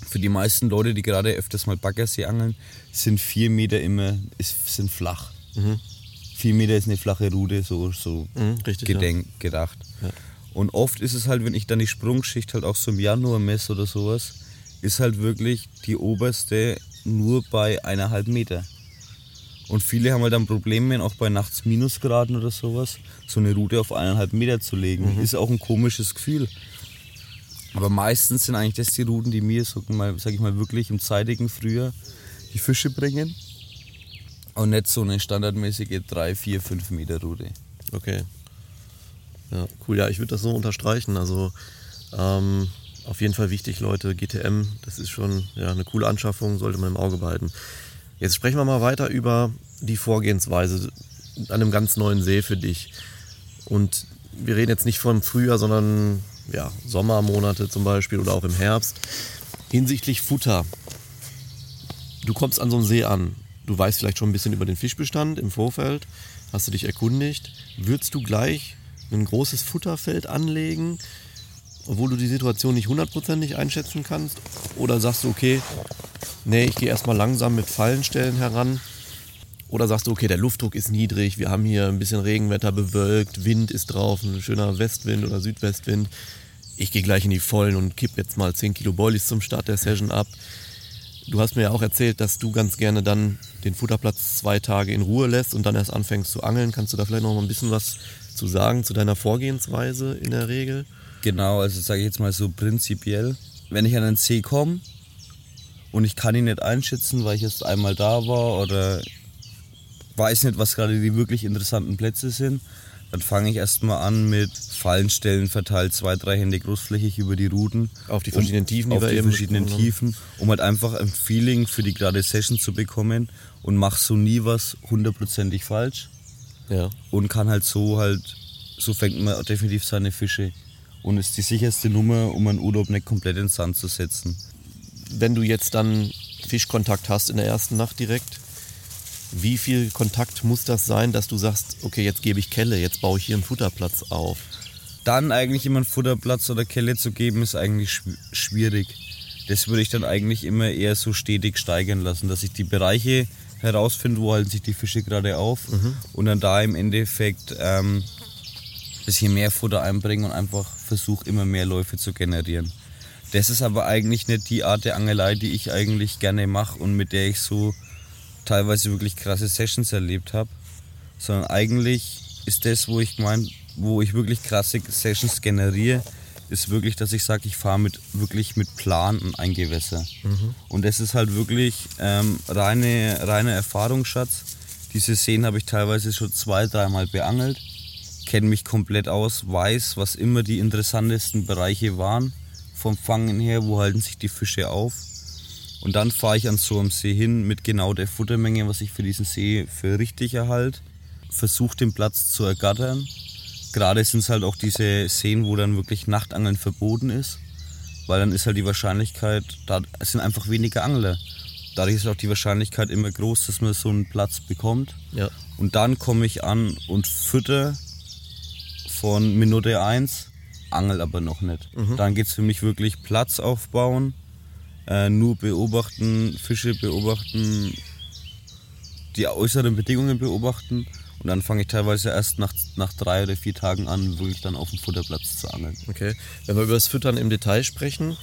für die meisten Leute, die gerade öfters mal Baggersee angeln, sind vier Meter immer ist, sind flach. Vier Meter ist eine flache Rute, so, so Mhm, richtig, gedenk, gedacht. Ja. Und oft ist es halt, wenn ich dann die Sprungschicht halt auch so im Januar messe oder sowas, ist halt wirklich die oberste nur bei eineinhalb Meter. Und viele haben halt dann Probleme, auch bei nachts Minusgraden oder sowas, so eine Route auf eineinhalb Meter zu legen. Ist auch ein komisches Gefühl. Aber meistens sind eigentlich das die Routen, die mir, sag, mal, sag ich mal, wirklich im zeitigen Frühjahr die Fische bringen. Und nicht so eine standardmäßige 3, 4, 5 Meter Route. Okay. Ja, cool. Ja, ich würde das so unterstreichen. Also ähm, auf jeden Fall wichtig, Leute. GTM, das ist schon ja, eine coole Anschaffung, sollte man im Auge behalten. Jetzt sprechen wir mal weiter über die Vorgehensweise an einem ganz neuen See für dich. Und wir reden jetzt nicht vom Frühjahr, sondern ja, Sommermonate zum Beispiel oder auch im Herbst. Hinsichtlich Futter. Du kommst an so einem See an. Du weißt vielleicht schon ein bisschen über den Fischbestand im Vorfeld. Hast du dich erkundigt? Würdest du gleich ein großes Futterfeld anlegen, obwohl du die Situation nicht hundertprozentig einschätzen kannst? Oder sagst du, okay, nee, ich gehe erstmal langsam mit Fallenstellen heran? Oder sagst du, okay, der Luftdruck ist niedrig, wir haben hier ein bisschen Regenwetter bewölkt, Wind ist drauf, ein schöner Westwind oder Südwestwind. Ich gehe gleich in die Vollen und kipp jetzt mal 10 Kilo Boilies zum Start der Session ab. Du hast mir ja auch erzählt, dass du ganz gerne dann den Futterplatz zwei Tage in Ruhe lässt und dann erst anfängst zu angeln. Kannst du da vielleicht noch mal ein bisschen was zu sagen zu deiner Vorgehensweise in der Regel? Genau, also sage ich jetzt mal so prinzipiell, wenn ich an einen See komme und ich kann ihn nicht einschätzen, weil ich jetzt einmal da war oder weiß nicht, was gerade die wirklich interessanten Plätze sind, dann fange ich erstmal an mit Fallenstellen verteilt, zwei, drei Hände großflächig über die Routen. Auf die verschiedenen Tiefen, die auf wir die verschiedenen. Tiefen, um halt einfach ein Feeling für die gerade Session zu bekommen und mach so nie was hundertprozentig falsch Ja. und kann halt so halt, so fängt man definitiv seine Fische. und ist die sicherste Nummer, um einen Urlaub nicht komplett ins Sand zu setzen. Wenn du jetzt dann Fischkontakt hast in der ersten Nacht direkt, wie viel Kontakt muss das sein, dass du sagst, okay, jetzt gebe ich Kelle, jetzt baue ich hier einen Futterplatz auf? Dann eigentlich immer einen Futterplatz oder Kelle zu geben, ist eigentlich schw- schwierig. Das würde ich dann eigentlich immer eher so stetig steigern lassen, dass ich die Bereiche herausfinde, wo halten sich die Fische gerade auf und dann da im Endeffekt ähm, ein bisschen mehr Futter einbringen und einfach versuche immer mehr Läufe zu generieren. Das ist aber eigentlich nicht die Art der Angelei, die ich eigentlich gerne mache und mit der ich so teilweise wirklich krasse Sessions erlebt habe, sondern eigentlich ist das, wo ich mein, wo ich wirklich krasse Sessions generiere, ist wirklich, dass ich sage, ich fahre mit wirklich mit Plan und ein Gewässer. Und das ist halt wirklich ähm, reine, reiner Erfahrungsschatz. Diese Seen habe ich teilweise schon zwei, dreimal beangelt, kenne mich komplett aus, weiß, was immer die interessantesten Bereiche waren vom Fangen her, wo halten sich die Fische auf. Und dann fahre ich an so einem See hin mit genau der Futtermenge, was ich für diesen See für richtig erhalte. Versuche den Platz zu ergattern. Gerade sind es halt auch diese Seen, wo dann wirklich Nachtangeln verboten ist. Weil dann ist halt die Wahrscheinlichkeit, da sind einfach weniger Angler. Dadurch ist auch die Wahrscheinlichkeit immer groß, dass man so einen Platz bekommt. Ja. Und dann komme ich an und fütter von Minute 1, angel aber noch nicht. Dann geht es für mich wirklich Platz aufbauen, äh, nur beobachten, Fische beobachten, die äußeren Bedingungen beobachten. Und dann fange ich teilweise erst nach, nach drei oder vier Tagen an, wirklich dann auf dem Futterplatz zu angeln. Okay. Wenn wir über das Füttern im Detail sprechen,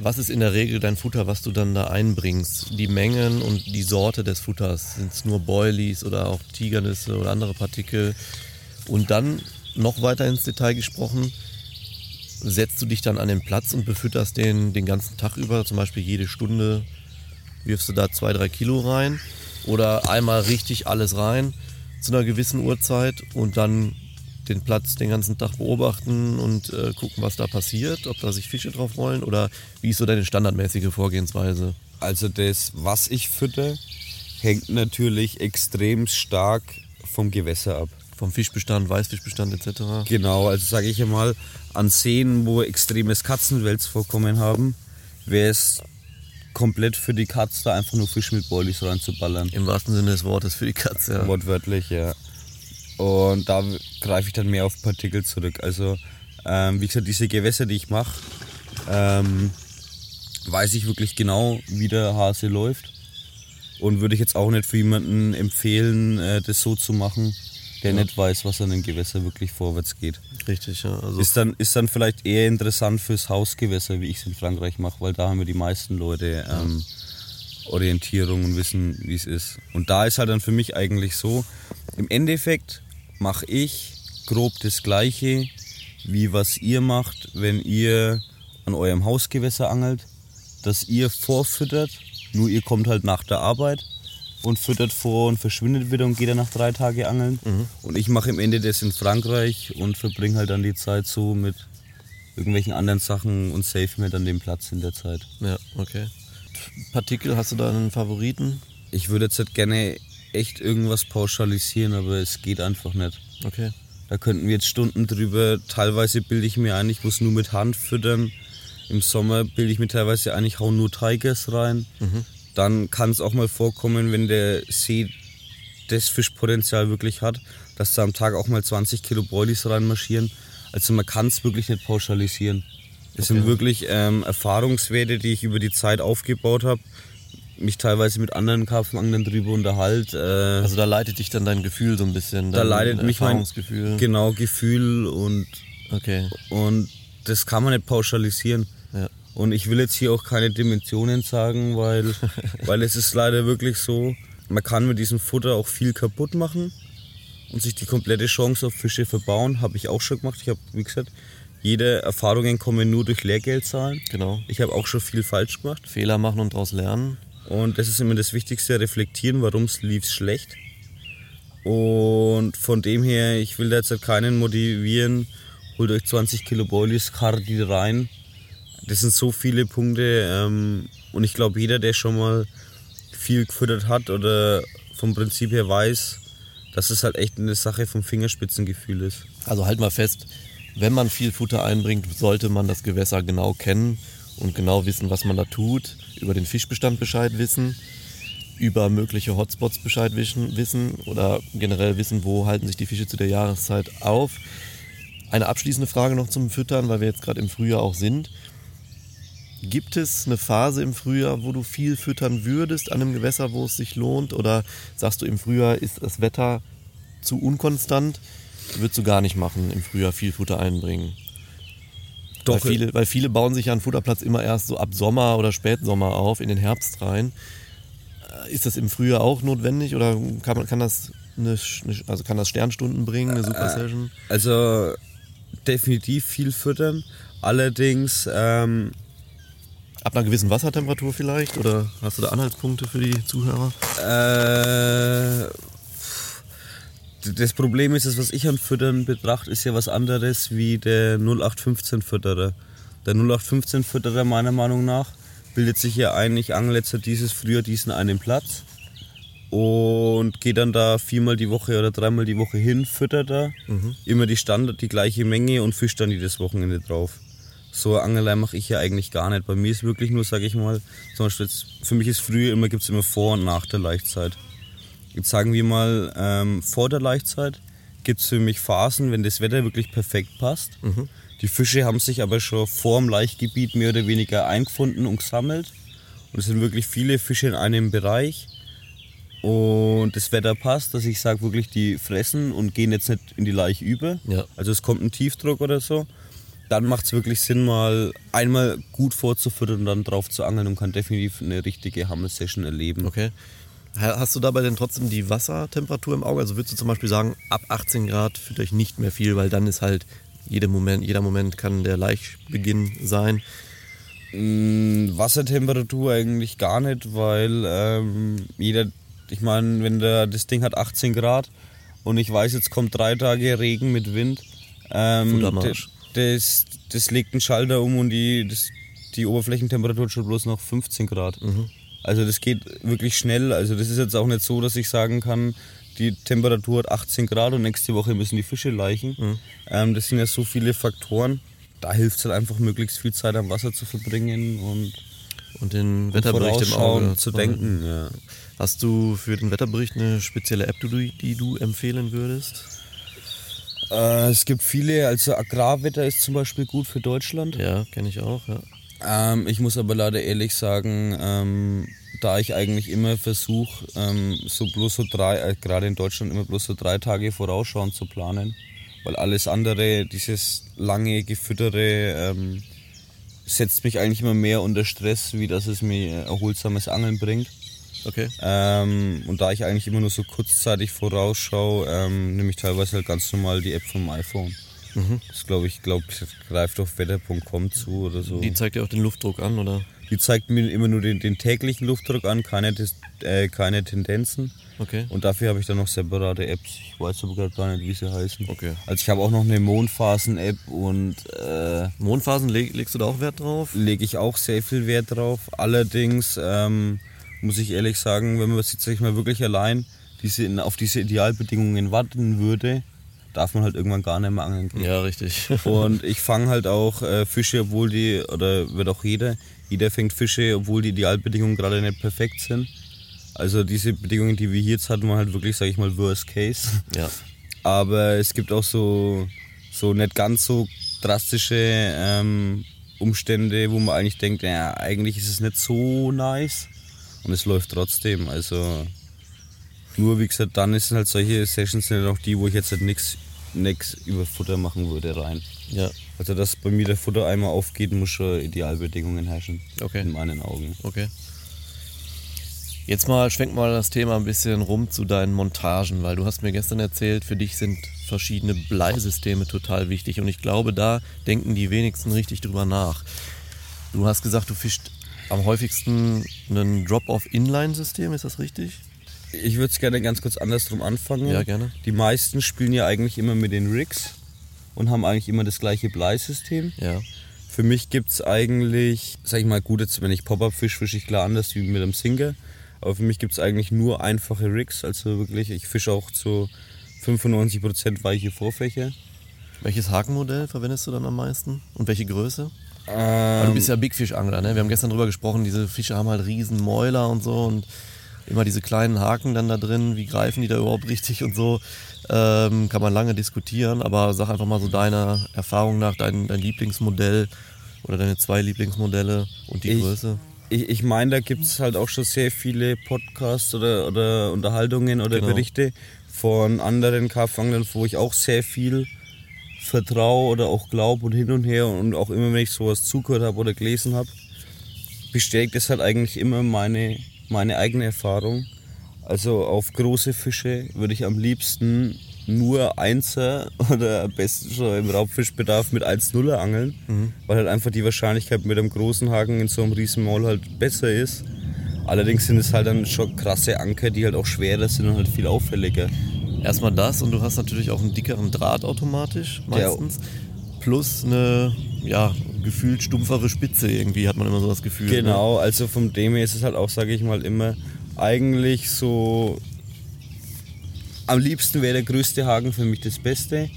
was ist in der Regel dein Futter, was du dann da einbringst? Die Mengen und die Sorte des Futters. Sind es nur Boilies oder auch Tigernüsse oder andere Partikel? Und dann noch weiter ins Detail gesprochen, setzt du dich dann an den Platz und befütterst den den ganzen Tag über, zum Beispiel jede Stunde wirfst du da zwei, drei Kilo rein oder einmal richtig alles rein zu einer gewissen Uhrzeit und dann den Platz den ganzen Tag beobachten und äh, gucken, was da passiert, ob da sich Fische drauf rollen oder wie ist so deine standardmäßige Vorgehensweise? Also das, was ich fütter, hängt natürlich extrem stark vom Gewässer ab. Vom Fischbestand, Weißfischbestand etc. Genau, also sage ich einmal, an Seen, wo extremes Katzenwelsvorkommen haben, wäre es komplett für die Katze da einfach nur Fisch mit Boilies reinzuballern. Im wahrsten Sinne des Wortes für die Katze. Ja. Wortwörtlich, ja. Und da greife ich dann mehr auf Partikel zurück. Also, ähm, wie gesagt, diese Gewässer, die ich mache, ähm, weiß ich wirklich genau, wie der Hase läuft. Und würde ich jetzt auch nicht für jemanden empfehlen, äh, das so zu machen, der nicht weiß, was an dem Gewässer wirklich vorwärts geht. Richtig, ja. Also Ist dann, ist dann vielleicht eher interessant fürs Hausgewässer, wie ich es in Frankreich mache, weil da haben wir die meisten Leute ähm, Orientierung und wissen, wie es ist. Und da ist halt dann für mich eigentlich so, im Endeffekt mache ich grob das Gleiche, wie was ihr macht, wenn ihr an eurem Hausgewässer angelt, dass ihr vorfüttert, nur ihr kommt halt nach der Arbeit und füttert vor und verschwindet wieder und geht dann nach drei Tagen angeln. Und ich mache im Ende das in Frankreich und verbringe halt dann die Zeit so mit irgendwelchen anderen Sachen und save mir dann den Platz in der Zeit. ja, okay. Partikel, hast du da einen Favoriten? Ich würde jetzt halt gerne echt irgendwas pauschalisieren, aber es geht einfach nicht. Okay. Da könnten wir jetzt Stunden drüber. Teilweise bilde ich mir ein, ich muss nur mit Hand füttern. Im Sommer bilde ich mir teilweise ein, ich hau nur Tigers rein. Dann kann es auch mal vorkommen, wenn der See das Fischpotenzial wirklich hat, dass da am Tag auch mal 20 Kilo Boilies reinmarschieren. Also man kann es wirklich nicht pauschalisieren. Es sind wirklich ähm, Erfahrungswerte, die ich über die Zeit aufgebaut habe. Mich teilweise mit anderen Karpfenanglern drüber unterhalte. Äh, Also da leitet dich dann dein Gefühl so ein bisschen. da dein leidet mich mein genau Gefühl und Okay. und das kann man nicht pauschalisieren. Ja. Und ich will jetzt hier auch keine Dimensionen sagen, weil, weil es ist leider wirklich so, man kann mit diesem Futter auch viel kaputt machen und sich die komplette Chance auf Fische verbauen. Habe ich auch schon gemacht. Ich habe, wie gesagt, jede Erfahrungen kommen nur durch Lehrgeld zahlen. Genau. Ich habe auch schon viel falsch gemacht. Fehler machen und daraus lernen. Und das ist immer das Wichtigste, reflektieren, warum es lief schlecht. Und von dem her, ich will da jetzt halt keinen motivieren, holt euch 20 Kilo Boilies, karrt die rein. Das sind so viele Punkte ähm, und ich glaube, jeder, der schon mal viel gefüttert hat oder vom Prinzip her weiß, dass es halt echt eine Sache vom Fingerspitzengefühl ist. Also halt mal fest, wenn man viel Futter einbringt, sollte man das Gewässer genau kennen und genau wissen, was man da tut, über den Fischbestand Bescheid wissen, über mögliche Hotspots Bescheid wissen, wissen oder generell wissen, wo halten sich die Fische zu der Jahreszeit auf. Eine abschließende Frage noch zum Füttern, weil wir jetzt gerade im Frühjahr auch sind. Gibt es eine Phase im Frühjahr, wo du viel füttern würdest an einem Gewässer, wo es sich lohnt? Oder sagst du, im Frühjahr ist das Wetter zu unkonstant? Würdest du gar nicht machen, im Frühjahr viel Futter einbringen? Doch. Weil viele, weil viele bauen sich ja einen Futterplatz immer erst so ab Sommer oder Spätsommer auf, in den Herbst rein. Äh, Ist das im Frühjahr auch notwendig oder kann, man, kann, das, eine, eine- also kann das Sternstunden bringen, eine Super Session? Also definitiv viel füttern. Allerdings, ähm, Ab einer gewissen Wassertemperatur vielleicht? Oder hast du da Anhaltspunkte für die Zuhörer? äh, das Problem ist, das, was ich an Füttern betrachte, ist ja was anderes wie der 0815 Fütterer. Der 0815 Fütterer meiner Meinung nach bildet sich ja ein, ich angel jetzt dieses Frühjahr diesen einen Platz und geht dann da viermal die Woche oder dreimal die Woche hin, füttert da immer die Standard, die gleiche Menge und fischt dann jedes Wochenende drauf. So Angelei mache ich ja eigentlich gar nicht. Bei mir ist wirklich nur, sage ich mal, zum Beispiel jetzt, für mich ist früher immer, gibt es immer vor und nach der Laichzeit. Jetzt sagen wir mal, ähm, vor der Laichzeit gibt es für mich Phasen, wenn das Wetter wirklich perfekt passt. Die Fische haben sich aber schon vor dem Laichgebiet mehr oder weniger eingefunden und gesammelt. Und es sind wirklich viele Fische in einem Bereich. Und das Wetter passt, dass ich sage wirklich, die fressen und gehen jetzt nicht in die Laich über. Ja. Also es kommt ein Tiefdruck oder so. Dann macht es wirklich Sinn, mal einmal gut vorzufüttern und dann drauf zu angeln und kann definitiv eine richtige Hammel-Session erleben. Okay. Ha- Hast du dabei denn trotzdem die Wassertemperatur im Auge? Also würdest du zum Beispiel sagen, ab 18 Grad füttert euch nicht mehr viel, weil dann ist halt jeder Moment, jeder Moment kann der Laichbeginn sein. Mm, Wassertemperatur eigentlich gar nicht, weil ähm, jeder, ich meine, wenn der, das Ding hat 18 Grad und ich weiß, jetzt kommt drei Tage Regen mit Wind, ähm, Futtermarsch. Das, das legt einen Schalter um und die, das, die Oberflächentemperatur hat schon bloß noch 15 Grad. Also das geht wirklich schnell. Also das ist jetzt auch nicht so, dass ich sagen kann, die Temperatur hat 18 Grad und nächste Woche müssen die Fische laichen. Ähm, das sind ja so viele Faktoren. Da hilft es halt einfach, möglichst viel Zeit am Wasser zu verbringen und Und den Wetterbericht im Auge zu denken. Ja. Hast du für den Wetterbericht eine spezielle App, die du empfehlen würdest? Äh, es gibt viele, also Agrarwetter ist zum Beispiel gut für Deutschland. Ja, kenne ich auch. Ja. Ähm, ich muss aber leider ehrlich sagen, ähm, da ich eigentlich immer versuche, ähm, so bloß so drei, äh, gerade in Deutschland immer bloß so drei Tage vorausschauend zu planen, weil alles andere, dieses lange Gefüttere, ähm, setzt mich eigentlich immer mehr unter Stress, wie dass es mir erholsames Angeln bringt. Okay. Ähm, und da ich eigentlich immer nur so kurzzeitig vorausschaue, ähm, nehme ich teilweise halt ganz normal die App vom iPhone. Das glaube ich, glaube ich, greift auf wetter.com zu oder so. Die zeigt dir auch den Luftdruck an, oder? Die zeigt mir immer nur den, den täglichen Luftdruck an, keine, äh, keine Tendenzen. Okay. Und dafür habe ich dann noch separate Apps. Ich weiß aber gerade gar nicht, wie sie heißen. Okay. Also ich habe auch noch eine Mondphasen-App und äh, Mondphasen, leg, legst du da auch Wert drauf? lege ich auch sehr viel Wert drauf. Allerdings ähm, muss ich ehrlich sagen, wenn man jetzt sag ich mal wirklich allein diese, auf diese Idealbedingungen warten würde, darf man halt irgendwann gar nicht mehr angeln gehen. Ja, richtig. Und ich fange halt auch äh, Fische, obwohl die, oder wird auch jeder, jeder fängt Fische, obwohl die Idealbedingungen gerade nicht perfekt sind. Also diese Bedingungen, die wir hier jetzt hatten, waren halt wirklich, sag ich mal, Worst Case. ja. Aber es gibt auch so, so nicht ganz so drastische ähm, Umstände, wo man eigentlich denkt, ja, eigentlich ist es nicht so nice. Und es läuft trotzdem. Also nur wie gesagt, dann sind halt solche Sessions sind halt auch die, wo ich jetzt halt nichts nix über Futter machen würde rein. Ja. Also dass bei mir der Futtereimer aufgeht, muss schon Idealbedingungen herrschen. Okay. In meinen Augen. Okay. Jetzt mal, schwenk mal das Thema ein bisschen rum zu deinen Montagen, weil du hast mir gestern erzählt, für dich sind verschiedene Bleisysteme total wichtig und ich glaube, da denken die wenigsten richtig drüber nach. Du hast gesagt, du fischst am häufigsten ein Drop-off-Inline-System, ist das richtig? Ich würde es gerne ganz kurz andersrum anfangen. Ja, gerne. Die meisten spielen ja eigentlich immer mit den Rigs und haben eigentlich immer das gleiche Bleisystem. Ja. Für mich gibt es eigentlich, sag ich mal, gut, jetzt wenn ich Pop-Up fisch, fische ich klar anders wie mit einem Sinker. Aber für mich gibt es eigentlich nur einfache Rigs. Also wirklich, ich fische auch zu 95% weiche Vorfächer. Welches Hakenmodell verwendest du dann am meisten? Und welche Größe? Ähm, du bist ja Big Fish Angler, ne? Wir haben gestern drüber gesprochen, diese Fische haben halt riesen Mäuler und so und immer diese kleinen Haken dann da drin, wie greifen die da überhaupt richtig und so. Ähm, kann man lange diskutieren, aber sag einfach mal so deiner Erfahrung nach dein, dein Lieblingsmodell oder deine zwei Lieblingsmodelle und die Ich- Größe. ich, ich meine, da gibt es halt auch schon sehr viele Podcasts oder, oder Unterhaltungen oder Genau. Berichte von anderen Karpfanglern, wo ich auch sehr viel vertraue oder auch glaube und hin und her und auch immer, wenn ich sowas zugehört habe oder gelesen habe, bestätigt es halt eigentlich immer meine, meine eigene Erfahrung. Also auf große Fische würde ich am liebsten nur Einser oder am besten schon im Raubfischbedarf mit 1-0er angeln, weil halt einfach die Wahrscheinlichkeit mit einem großen Haken in so einem Riesenmaul halt besser ist. Allerdings sind es halt dann schon krasse Anker, die halt auch schwerer sind und halt viel auffälliger. Erstmal das und du hast natürlich auch einen dickeren Draht automatisch meistens. Plus eine, ja, gefühlt stumpfere Spitze irgendwie, hat man immer so das Gefühl. Ne? Genau, also von dem her ist es halt auch, sage ich mal, immer eigentlich so. Am liebsten wäre der größte Haken für mich das Beste.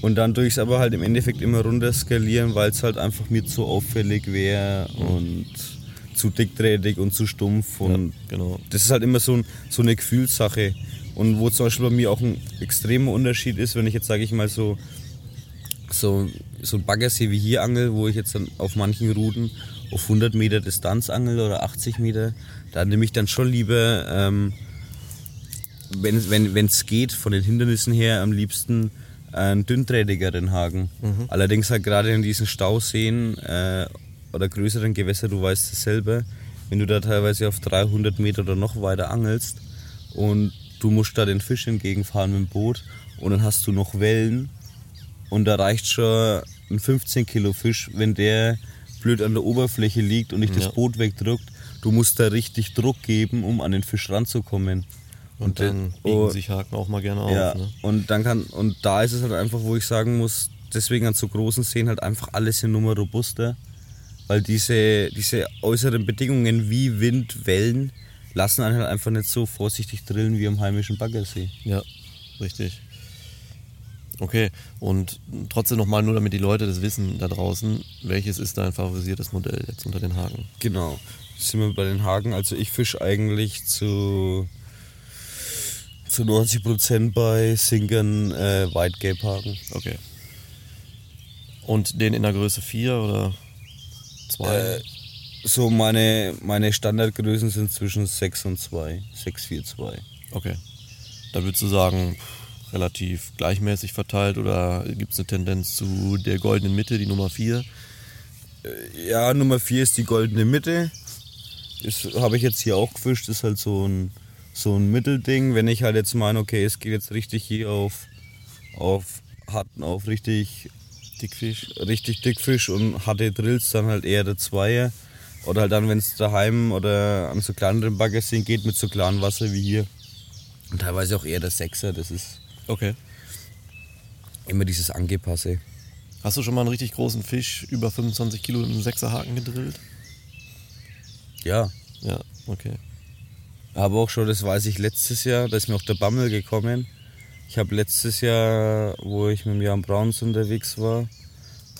Und dann tue ich es aber halt im Endeffekt immer runter skalieren, weil es halt einfach mir zu auffällig wäre und zu dickdrähtig und zu stumpf. Ja, Und genau. das ist halt immer so, ein, so eine Gefühlssache. Und wo zum Beispiel bei mir auch ein extremer Unterschied ist, wenn ich jetzt, sage ich mal, so, so, so ein Baggersee wie hier angel, wo ich jetzt dann auf manchen Routen auf 100 Meter Distanz angel oder 80 Meter, da nehme ich dann schon lieber, ähm, wenn es wenn, geht, von den Hindernissen her am liebsten einen dünnträtigeren Haken. Allerdings halt gerade in diesen Stauseen äh, oder größeren Gewässer, du weißt es selber, wenn du da teilweise auf 300 Meter oder noch weiter angelst und du musst da den Fisch entgegenfahren mit dem Boot und dann hast du noch Wellen und da reicht schon ein 15 Kilo Fisch, wenn der blöd an der Oberfläche liegt und dich Ja. das Boot wegdrückt. Du musst da richtig Druck geben, um an den Fisch ranzukommen. Und dann der- biegen oh, sich Haken auch mal gerne auf. ja, Ne? und dann kann und da ist es halt einfach, wo ich sagen muss, deswegen an so großen Seen halt einfach alles in Nummer robuster, weil diese, diese äußeren Bedingungen wie Wind, Wellen lassen einen halt einfach nicht so vorsichtig drillen wie am heimischen Baggersee. Ja, richtig. Okay, und trotzdem nochmal, nur damit die Leute das wissen da draußen, welches ist dein favorisiertes Modell jetzt unter den Haken? Genau. Jetzt sind wir bei den Haken. Also ich fische eigentlich zu, zu 90% bei Sinkern äh, White Gape Haken. Okay. Und den in der Größe 4 oder 2? Äh, so meine, meine Standardgrößen sind zwischen 6 und 2. 6, 4, 2. okay. Da würdest du sagen, relativ gleichmäßig verteilt oder gibt es eine Tendenz zu der goldenen Mitte, die Nummer 4? Ja, Nummer 4 ist die goldene Mitte. Das habe ich jetzt hier auch gefischt. Ist halt so ein, so ein Mittelding. Wenn ich halt jetzt meine, okay, es geht jetzt richtig hier auf, auf Hatten, auf richtig, Dickfisch? richtig Dickfisch und harte Drills, dann halt eher der Zweier. Oder halt dann, wenn es daheim oder an so kleineren Baggerseen geht mit so klarem Wasser wie hier. Und teilweise auch eher der Sechser. Das ist Okay. immer dieses Angepasse. Hast du schon mal einen richtig großen Fisch über 25 Kilo in einen Sechserhaken gedrillt? Ja, Ja, okay. Aber auch schon, das weiß ich letztes Jahr, da ist mir auch der Bammel gekommen. Ich habe letztes Jahr, wo ich mit Jan Brauns unterwegs war,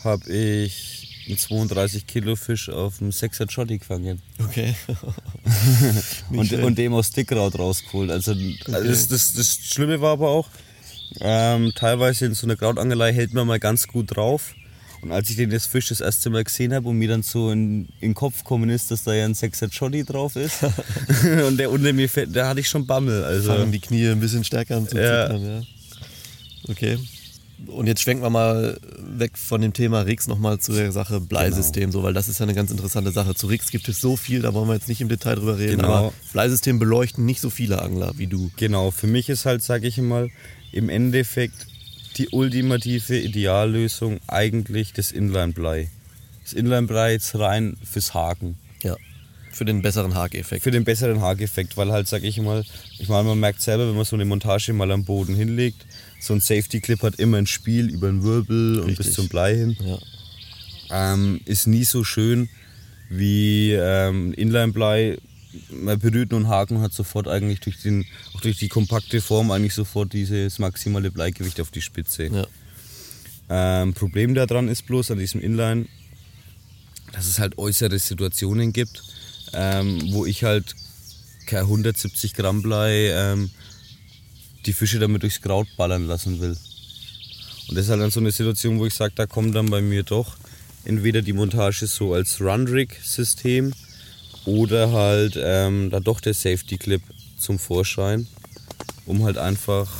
habe ich einen 32 Kilo Fisch auf dem 6er Jotti gefangen. Okay. Und, und dem aus Dickraut rausgeholt. Also, also das, das, das Schlimme war aber auch, ähm, teilweise in so einer Krautangelei hält man mal ganz gut drauf. Und als ich den das Fisch das erste Mal gesehen habe und mir dann so in, in den Kopf gekommen ist, dass da ja ein 6er Jotti drauf ist und der unter mir fährt, da hatte ich schon Bammel. Also. fangen die Knie ein bisschen stärker an zu Ja. zittern. Ja. Okay. Und jetzt schwenken wir mal weg von dem Thema Rix nochmal zu der Sache Bleisystem, so, weil das ist ja eine ganz interessante Sache. Zu Rix gibt es so viel, da wollen wir jetzt nicht im Detail drüber reden, Genau. aber Bleisystem beleuchten nicht so viele Angler wie du. Genau, für mich ist halt, sage ich mal, im Endeffekt die ultimative Ideallösung eigentlich das Inline-Blei. Das Inline-Blei jetzt rein fürs Haken. Ja. Für den besseren Hakeffekt. Für den besseren Hakeffekt, weil halt, sag ich mal, ich meine, man merkt selber, wenn man so eine Montage mal am Boden hinlegt, so ein Safety-Clip hat immer ein Spiel über den Wirbel und Richtig. bis zum Blei hin. Ja. Ähm, ist nie so schön wie ähm, Inline-Blei. Man berührt nur einen Haken und hat sofort eigentlich durch, den, auch durch die kompakte Form eigentlich sofort dieses maximale Bleigewicht auf die Spitze. Ja. Ähm, Problem daran ist bloß an diesem Inline, dass es halt äußere Situationen gibt, ähm, wo ich halt kein 170 Gramm Blei ähm, die Fische damit durchs Kraut ballern lassen will. Und das ist halt dann so eine Situation, wo ich sage, da kommt dann bei mir doch entweder die Montage so als Run-Rig-System oder halt ähm, da doch der Safety-Clip zum Vorschein, um halt einfach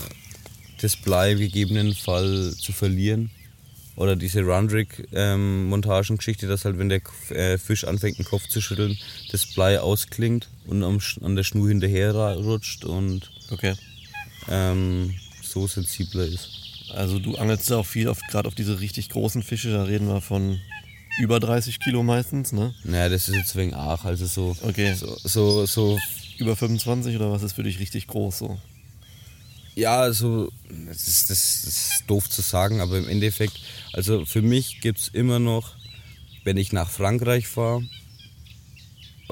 das Blei gegebenenfalls zu verlieren. Oder diese Run-Rig-Montagengeschichte, dass halt, wenn der äh, Fisch anfängt, den Kopf zu schütteln, das Blei ausklingt und am, an der Schnur hinterher rutscht und Okay. Ähm, so sensibler ist. Also du angelst auch viel gerade auf diese richtig großen Fische, da reden wir von über 30 Kilo meistens, ne? Naja, das ist jetzt wegen Ach, also so, Okay. so, so, so Über 25 oder was ist für dich richtig groß so? Ja, also das ist, das ist doof zu sagen, aber im Endeffekt, also für mich gibt es immer noch, wenn ich nach Frankreich fahre,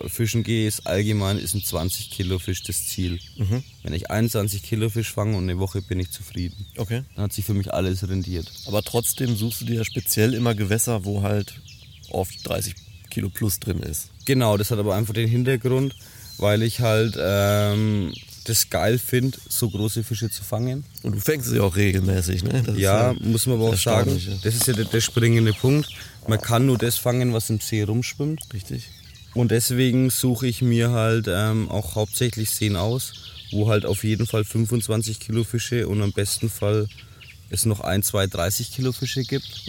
fischen gehe, ist allgemein ist ein 20 Kilo Fisch das Ziel. Mhm. Wenn ich 21 Kilo Fisch fange und eine Woche bin ich zufrieden. Okay. Dann hat sich für mich alles rendiert. Aber trotzdem suchst du dir ja speziell immer Gewässer, wo halt oft 30 Kilo plus drin ist. Genau, das hat aber einfach den Hintergrund, weil ich halt ähm, das geil finde, so große Fische zu fangen. Und du fängst sie auch regelmäßig, ne? Das ist Ja, muss man aber auch sagen, ja. das ist ja der, der springende Punkt. Man kann nur das fangen, was im See rumschwimmt. Richtig. Und deswegen suche ich mir halt ähm, auch hauptsächlich Seen aus, wo halt auf jeden Fall 25 Kilo Fische und am besten Fall es noch ein, zwei 30 Kilo Fische gibt.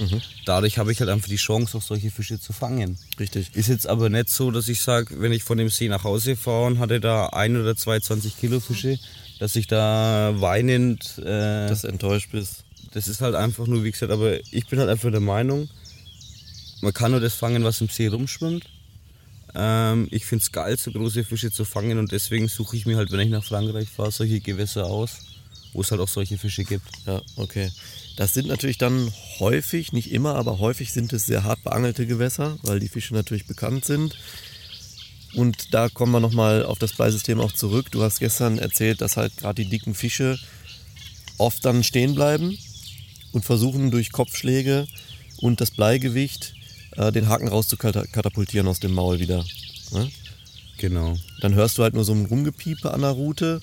Dadurch habe ich halt einfach die Chance, auch solche Fische zu fangen. Richtig. Ist jetzt aber nicht so, dass ich sage, wenn ich von dem See nach Hause fahre und hatte da ein oder zwei 20 Kilo Fische, dass ich da weinend. Äh, Dass enttäuscht bist. das ist halt einfach nur, wie gesagt, aber ich bin halt einfach der Meinung, man kann nur das fangen, was im See rumschwimmt. Ähm, ich finde es geil, so große Fische zu fangen und deswegen suche ich mir halt, wenn ich nach Frankreich fahre, solche Gewässer aus, wo es halt auch solche Fische gibt. Ja, okay. Das sind natürlich dann häufig, nicht immer, aber häufig sind es sehr hart beangelte Gewässer, weil die Fische natürlich bekannt sind. Und da kommen wir nochmal auf das Bleisystem auch zurück. Du hast gestern erzählt, dass halt gerade die dicken Fische oft dann stehen bleiben und versuchen durch Kopfschläge und das Bleigewicht äh, den Haken rauszukatapultieren aus dem Maul wieder. Ne? Genau. Dann hörst du halt nur so ein Rumgepiepe an der Route.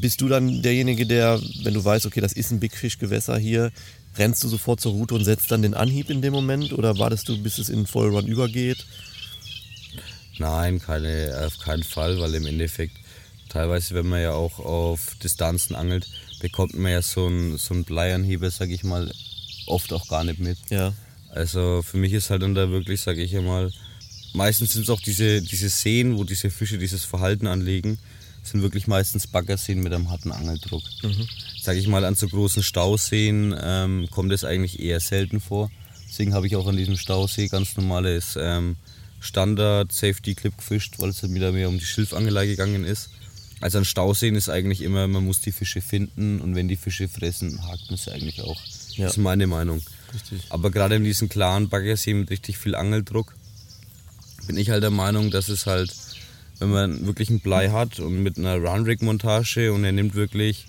Bist du dann derjenige, der, wenn du weißt, okay, das ist ein Big Fish Gewässer hier, rennst du sofort zur Route und setzt dann den Anhieb in dem Moment oder wartest du, bis es in den Vollrun übergeht? Nein, keine, auf keinen Fall, weil im Endeffekt, teilweise, wenn man ja auch auf Distanzen angelt, bekommt man ja so einen so einen Bleianheber, sag ich mal, oft auch gar nicht mit. Ja. Also für mich ist halt dann da wirklich, sage ich einmal, meistens sind es auch diese, diese Seen, wo diese Fische dieses Verhalten anlegen, sind wirklich meistens Baggerseen mit einem harten Angeldruck. Sage ich mal, an so großen Stauseen ähm, kommt es eigentlich eher selten vor. Deswegen habe ich auch an diesem Stausee ganz normales ähm, Standard Safety Clip gefischt, weil es dann wieder mehr um die Schilfangelei gegangen ist. Also an Stauseen ist eigentlich immer, man muss die Fische finden und wenn die Fische fressen, hakt man sie eigentlich auch. Ja. Das ist meine Meinung. Richtig. Aber gerade in diesen klaren Baggerseen mit richtig viel Angeldruck bin ich halt der Meinung, dass es halt, wenn man wirklich ein Blei hat und mit einer Run-Rig-Montage und er nimmt wirklich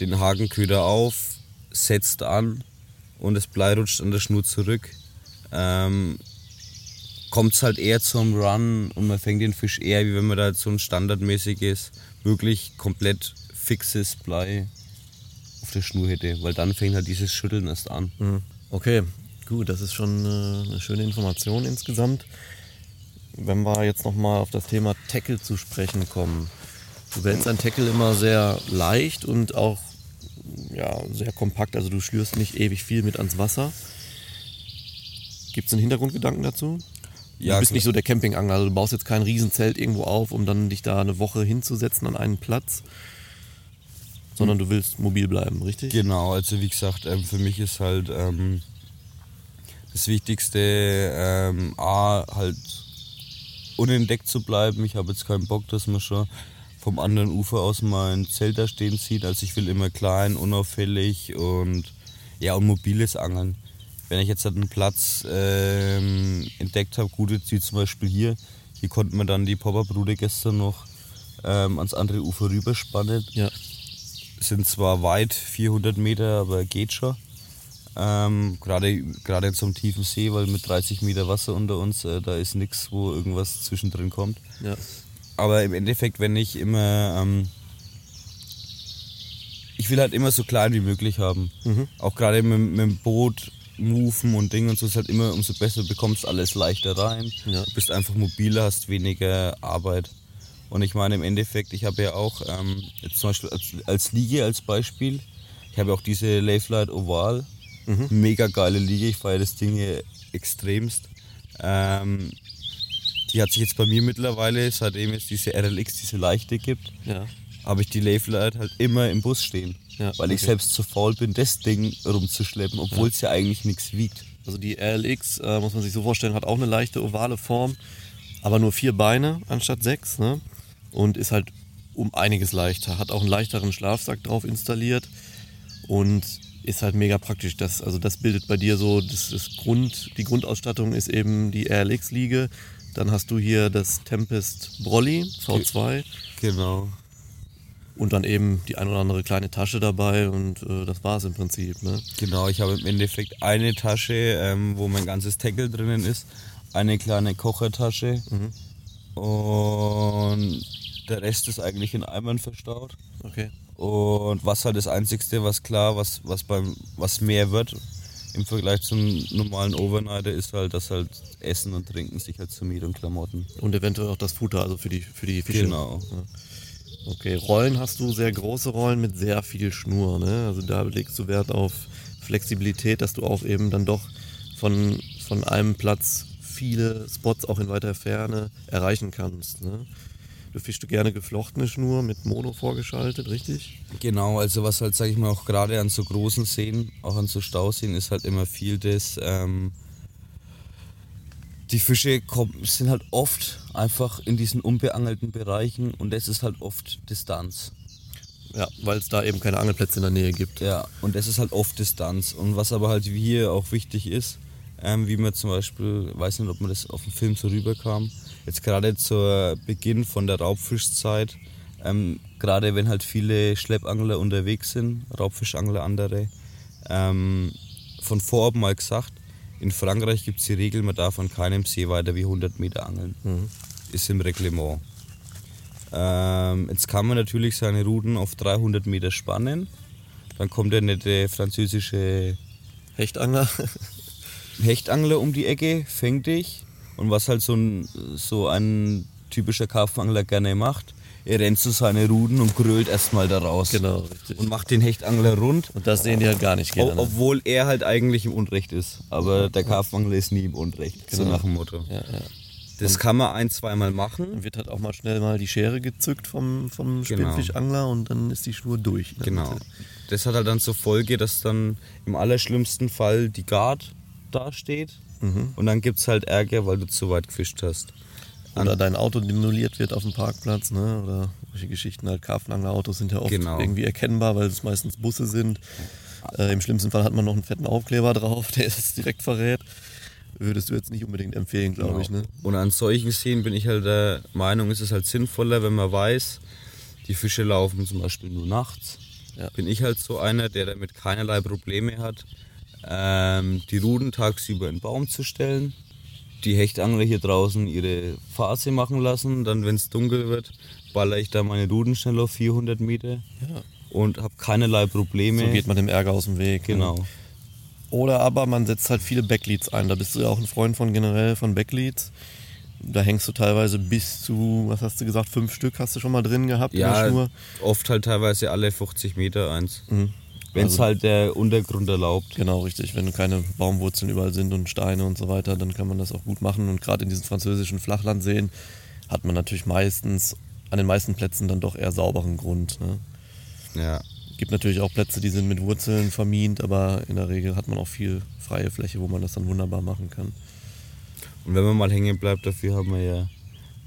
den Hakenköder auf, setzt an und das Blei rutscht an der Schnur zurück, ähm, kommt es halt eher zum Run und man fängt den Fisch eher, wie wenn man da so ein standardmäßiges, wirklich komplett fixes Blei auf der Schnur hätte, weil dann fängt halt dieses Schütteln erst an. Mhm. Okay, gut, das ist schon äh, eine schöne Information insgesamt. Wenn wir jetzt nochmal auf das Thema Tackle zu sprechen kommen. Du wählst dein Tackle immer sehr leicht und auch ja, sehr kompakt, also du schlürst nicht ewig viel mit ans Wasser. Gibt es einen Hintergrundgedanken dazu? Ja, du bist klar. nicht so der Campingangler, also du baust jetzt kein Riesenzelt irgendwo auf, um dann dich da eine Woche hinzusetzen an einen Platz, sondern du willst mobil bleiben, richtig? Genau, also wie gesagt, ähm, für mich ist halt ähm, das Wichtigste, ähm, A, halt unentdeckt zu bleiben. Ich habe jetzt keinen Bock, dass man schon vom anderen Ufer aus mein Zelt da stehen sieht. Also ich will immer klein, unauffällig und ja, und mobiles Angeln. Wenn ich jetzt halt einen Platz ähm, entdeckt habe, gut jetzt wie zum Beispiel hier, hier konnten wir dann die Popperbruder gestern noch ähm, ans andere Ufer rüberspannen Ja. Sind zwar weit, 400 Meter, aber geht schon. Ähm, gerade gerade in so einem tiefen See, weil mit 30 Meter Wasser unter uns, äh, da ist nichts, wo irgendwas zwischendrin kommt. Ja. Aber im Endeffekt, wenn ich immer, ähm, ich will halt immer so klein wie möglich haben. Auch gerade mit, mit dem Boot, Moven und Ding und so ist halt immer, umso besser bekommst alles leichter rein. Ja. Du bist einfach mobiler, hast weniger Arbeit. Und ich meine im Endeffekt, ich habe ja auch, ähm, jetzt zum Beispiel als, als Liege als Beispiel, ich habe ja auch diese Layflight Oval, mega geile Liege, ich feiere das Ding hier extremst. Ähm, die hat sich jetzt bei mir mittlerweile, seitdem es diese RLX, diese leichte gibt, Ja. habe ich die Layflight halt immer im Bus stehen. Ja, weil ich okay. selbst zu faul bin, das Ding rumzuschleppen, obwohl es ja eigentlich nichts wiegt. Also die RLX, äh, muss man sich so vorstellen, hat auch eine leichte ovale Form, aber nur vier Beine anstatt sechs. Ne? Und ist halt um einiges leichter. Hat auch einen leichteren Schlafsack drauf installiert und ist halt mega praktisch. Das, also das bildet bei dir so, das, das Grund, die Grundausstattung ist eben die RLX-Liege. Dann hast du hier das Tempest Brolly V2 Genau. und dann eben die ein oder andere kleine Tasche dabei und äh, das war es im Prinzip. Ne? Genau, ich habe im Endeffekt eine Tasche, ähm, wo mein ganzes Tackle drinnen ist, eine kleine Kochertasche und der Rest ist eigentlich in Eimern verstaut. Okay. Und was halt das Einzigste, was klar, was, was beim was mehr wird im Vergleich zum normalen Overnighter, ist halt, dass halt Essen und Trinken sich halt summiert und Klamotten. Und eventuell auch das Futter, also für die, für die Fische. Genau. Ja. Okay, Rollen hast du sehr große Rollen mit sehr viel Schnur. Ne? Also da legst du Wert auf Flexibilität, dass du auch eben dann doch von, von einem Platz viele Spots auch in weiter Ferne erreichen kannst. Ne? Du fischst du gerne geflochtene Schnur mit Mono vorgeschaltet, richtig? Genau, also was halt, sag ich mal, auch gerade an so großen Seen, auch an so Stauseen, ist halt immer viel das, ähm, die Fische kommen, sind halt oft einfach in diesen unbeangelten Bereichen und das ist halt oft Distanz. Ja, weil es da eben keine Angelplätze in der Nähe gibt. Ja, und das ist halt oft Distanz. Und was aber halt hier auch wichtig ist, ähm, wie man zum Beispiel, weiß nicht, ob man das auf dem Film so rüberkam, jetzt gerade zu Beginn von der Raubfischzeit, ähm, gerade wenn halt viele Schleppangler unterwegs sind, Raubfischangler andere, ähm, von vorab mal gesagt, in Frankreich gibt es die Regel, man darf an keinem See weiter wie 100 Meter angeln. Ist im Reglement. Ähm, jetzt kann man natürlich seine Ruten auf 300 Meter spannen. Dann kommt der nette französische Hechtangler? Hechtangler um die Ecke, fängt dich. Und was halt so ein, so ein typischer Karpfenangler gerne macht, er rennt zu seine Ruden und grölt erstmal da raus. genau, richtig. Und macht den Hechtangler rund. Und das sehen die halt gar nicht gerne. Ob- Obwohl er halt eigentlich im Unrecht ist. Aber der Karpfenangler ist nie im Unrecht. So Genau. nach dem Motto. ja, ja. Das kann man ein, zweimal machen. Dann wird halt auch mal schnell mal die Schere gezückt vom, vom Genau. Spinnfischangler und dann ist die Schnur durch. der Genau. Mitte. Das hat halt dann zur Folge, dass dann im allerschlimmsten Fall die Guard dasteht. Und dann gibt es halt Ärger, weil du zu weit gefischt hast. Oder dein Auto demoliert wird auf dem Parkplatz, ne? Oder solche Geschichten halt. Karpfenanglerautos sind ja oft Genau. irgendwie erkennbar, weil es meistens Busse sind. Äh, Im schlimmsten Fall hat man noch einen fetten Aufkleber drauf, der es direkt verrät. Würdest du jetzt nicht unbedingt empfehlen, glaube ich, ne? Und an solchen Szenen bin ich halt der Meinung, ist es halt sinnvoller, wenn man weiß, die Fische laufen zum Beispiel nur nachts. Ja. Bin ich halt so einer, der damit keinerlei Probleme hat, ähm, die Ruden tagsüber in den Baum zu stellen, die Hechtangler hier draußen ihre Phase machen lassen, dann wenn es dunkel wird, baller ich da meine Ruden schnell auf 400 Meter Ja. und habe keinerlei Probleme. So geht man dem Ärger aus dem Weg. ne? Genau. Oder aber man setzt halt viele Backleads ein. Da bist du ja auch ein Freund von generell von Backleads. Da hängst du teilweise bis zu, was hast du gesagt, fünf Stück hast du schon mal drin gehabt Ja, oft halt teilweise alle 50 Meter eins. Wenn es Also- halt der Untergrund erlaubt. Genau, richtig. Wenn keine Baumwurzeln überall sind und Steine und so weiter, dann kann man das auch gut machen. Und gerade in diesen französischen Flachlandseen hat man natürlich meistens, an den meisten Plätzen dann doch eher sauberen Grund. Ne? Ja. Gibt natürlich auch Plätze, die sind mit Wurzeln vermint, aber in der Regel hat man auch viel freie Fläche, wo man das dann wunderbar machen kann. Und wenn man mal hängen bleibt, dafür haben wir ja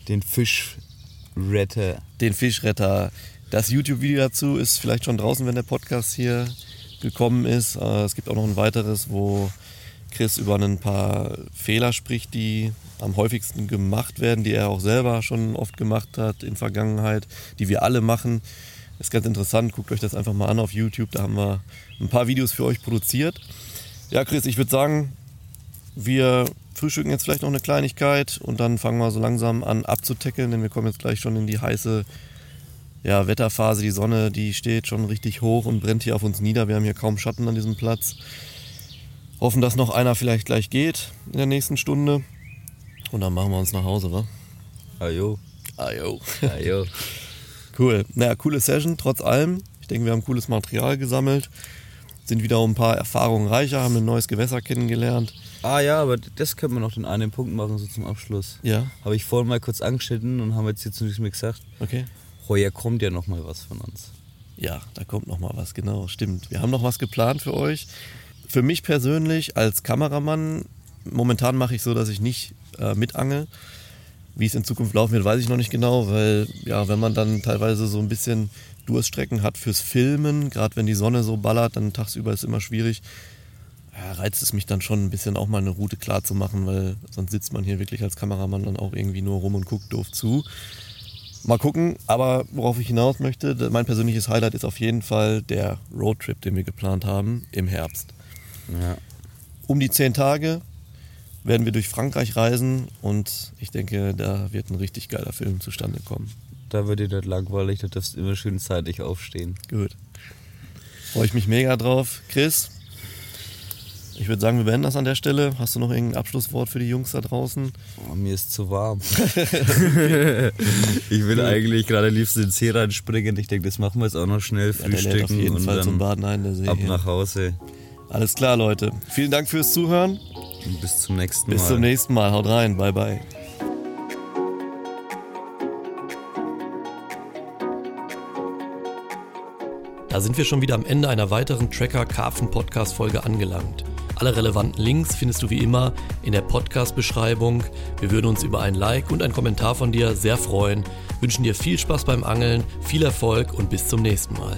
den Fischretter. Den Fischretter. Das YouTube-Video dazu ist vielleicht schon draußen, wenn der Podcast hier gekommen ist. Äh, Es gibt auch noch ein weiteres, wo Chris über ein paar Fehler spricht, die am häufigsten gemacht werden, die er auch selber schon oft gemacht hat in Vergangenheit, die wir alle machen. Ist ganz interessant, guckt euch das einfach mal an auf YouTube. Da haben wir ein paar Videos für euch produziert. Ja, Chris, ich würde sagen, wir frühstücken jetzt vielleicht noch eine Kleinigkeit und dann fangen wir so langsam an abzuteckeln, denn wir kommen jetzt gleich schon in die heiße ja, Wetterphase. Die Sonne, die steht schon richtig hoch und brennt hier auf uns nieder. Wir haben hier kaum Schatten an diesem Platz. Hoffen, dass noch einer vielleicht gleich geht in der nächsten Stunde. Und dann machen wir uns nach Hause, wa? Ajo. Ajo. Ajo. Cool. Naja, coole Session, trotz allem. Ich denke, wir haben cooles Material gesammelt, sind wieder um ein paar Erfahrungen reicher, haben ein neues Gewässer kennengelernt. Ah ja, aber das könnte man noch den einen Punkt machen, so zum Abschluss. Ja, Habe ich vorhin mal kurz angeschnitten und haben jetzt hier zu mir gesagt, okay. Heuer kommt ja noch mal was von uns. Ja, da kommt noch mal was, genau, stimmt. Wir haben noch was geplant für euch. Für mich persönlich als Kameramann, momentan mache ich so, dass ich nicht äh, mitangel. Wie es in Zukunft laufen wird, weiß ich noch nicht genau, weil ja, wenn man dann teilweise so ein bisschen Durststrecken hat fürs Filmen, gerade wenn die Sonne so ballert, dann tagsüber ist immer schwierig. Ja, reizt es mich dann schon ein bisschen auch mal eine Route klar zu machen, weil sonst sitzt man hier wirklich als Kameramann dann auch irgendwie nur rum und guckt doof zu. Mal gucken, aber worauf ich hinaus möchte, mein persönliches Highlight ist auf jeden Fall der Roadtrip, den wir geplant haben im Herbst. Ja. Um die zehn Tage werden wir durch Frankreich reisen und ich denke, da wird ein richtig geiler Film zustande kommen. Da wird dir nicht langweilig, da darfst du immer schön zeitig aufstehen. Gut. Freue ich mich mega drauf. Chris, ich würde sagen, wir beenden das an der Stelle. Hast du noch irgendein Abschlusswort für die Jungs da draußen? Oh, mir ist zu warm. ich will eigentlich gerade liebsten ins See reinspringen. Ich denke, das machen wir jetzt auch noch schnell. Ja, Frühstücken auf jeden und Fall zum dann Baden ein, der See. ab hier. nach Hause. Alles klar, Leute. Vielen Dank fürs Zuhören. Und bis zum nächsten Bis Mal. zum nächsten Mal. Haut rein. Bye, bye. Da sind wir schon wieder am Ende einer weiteren Tracker Karpfen Podcast Folge angelangt. Alle relevanten Links findest du wie immer in der Podcast-Beschreibung. Wir würden uns über ein Like und einen Kommentar von dir sehr freuen. Wünschen dir viel Spaß beim Angeln, viel Erfolg und bis zum nächsten Mal.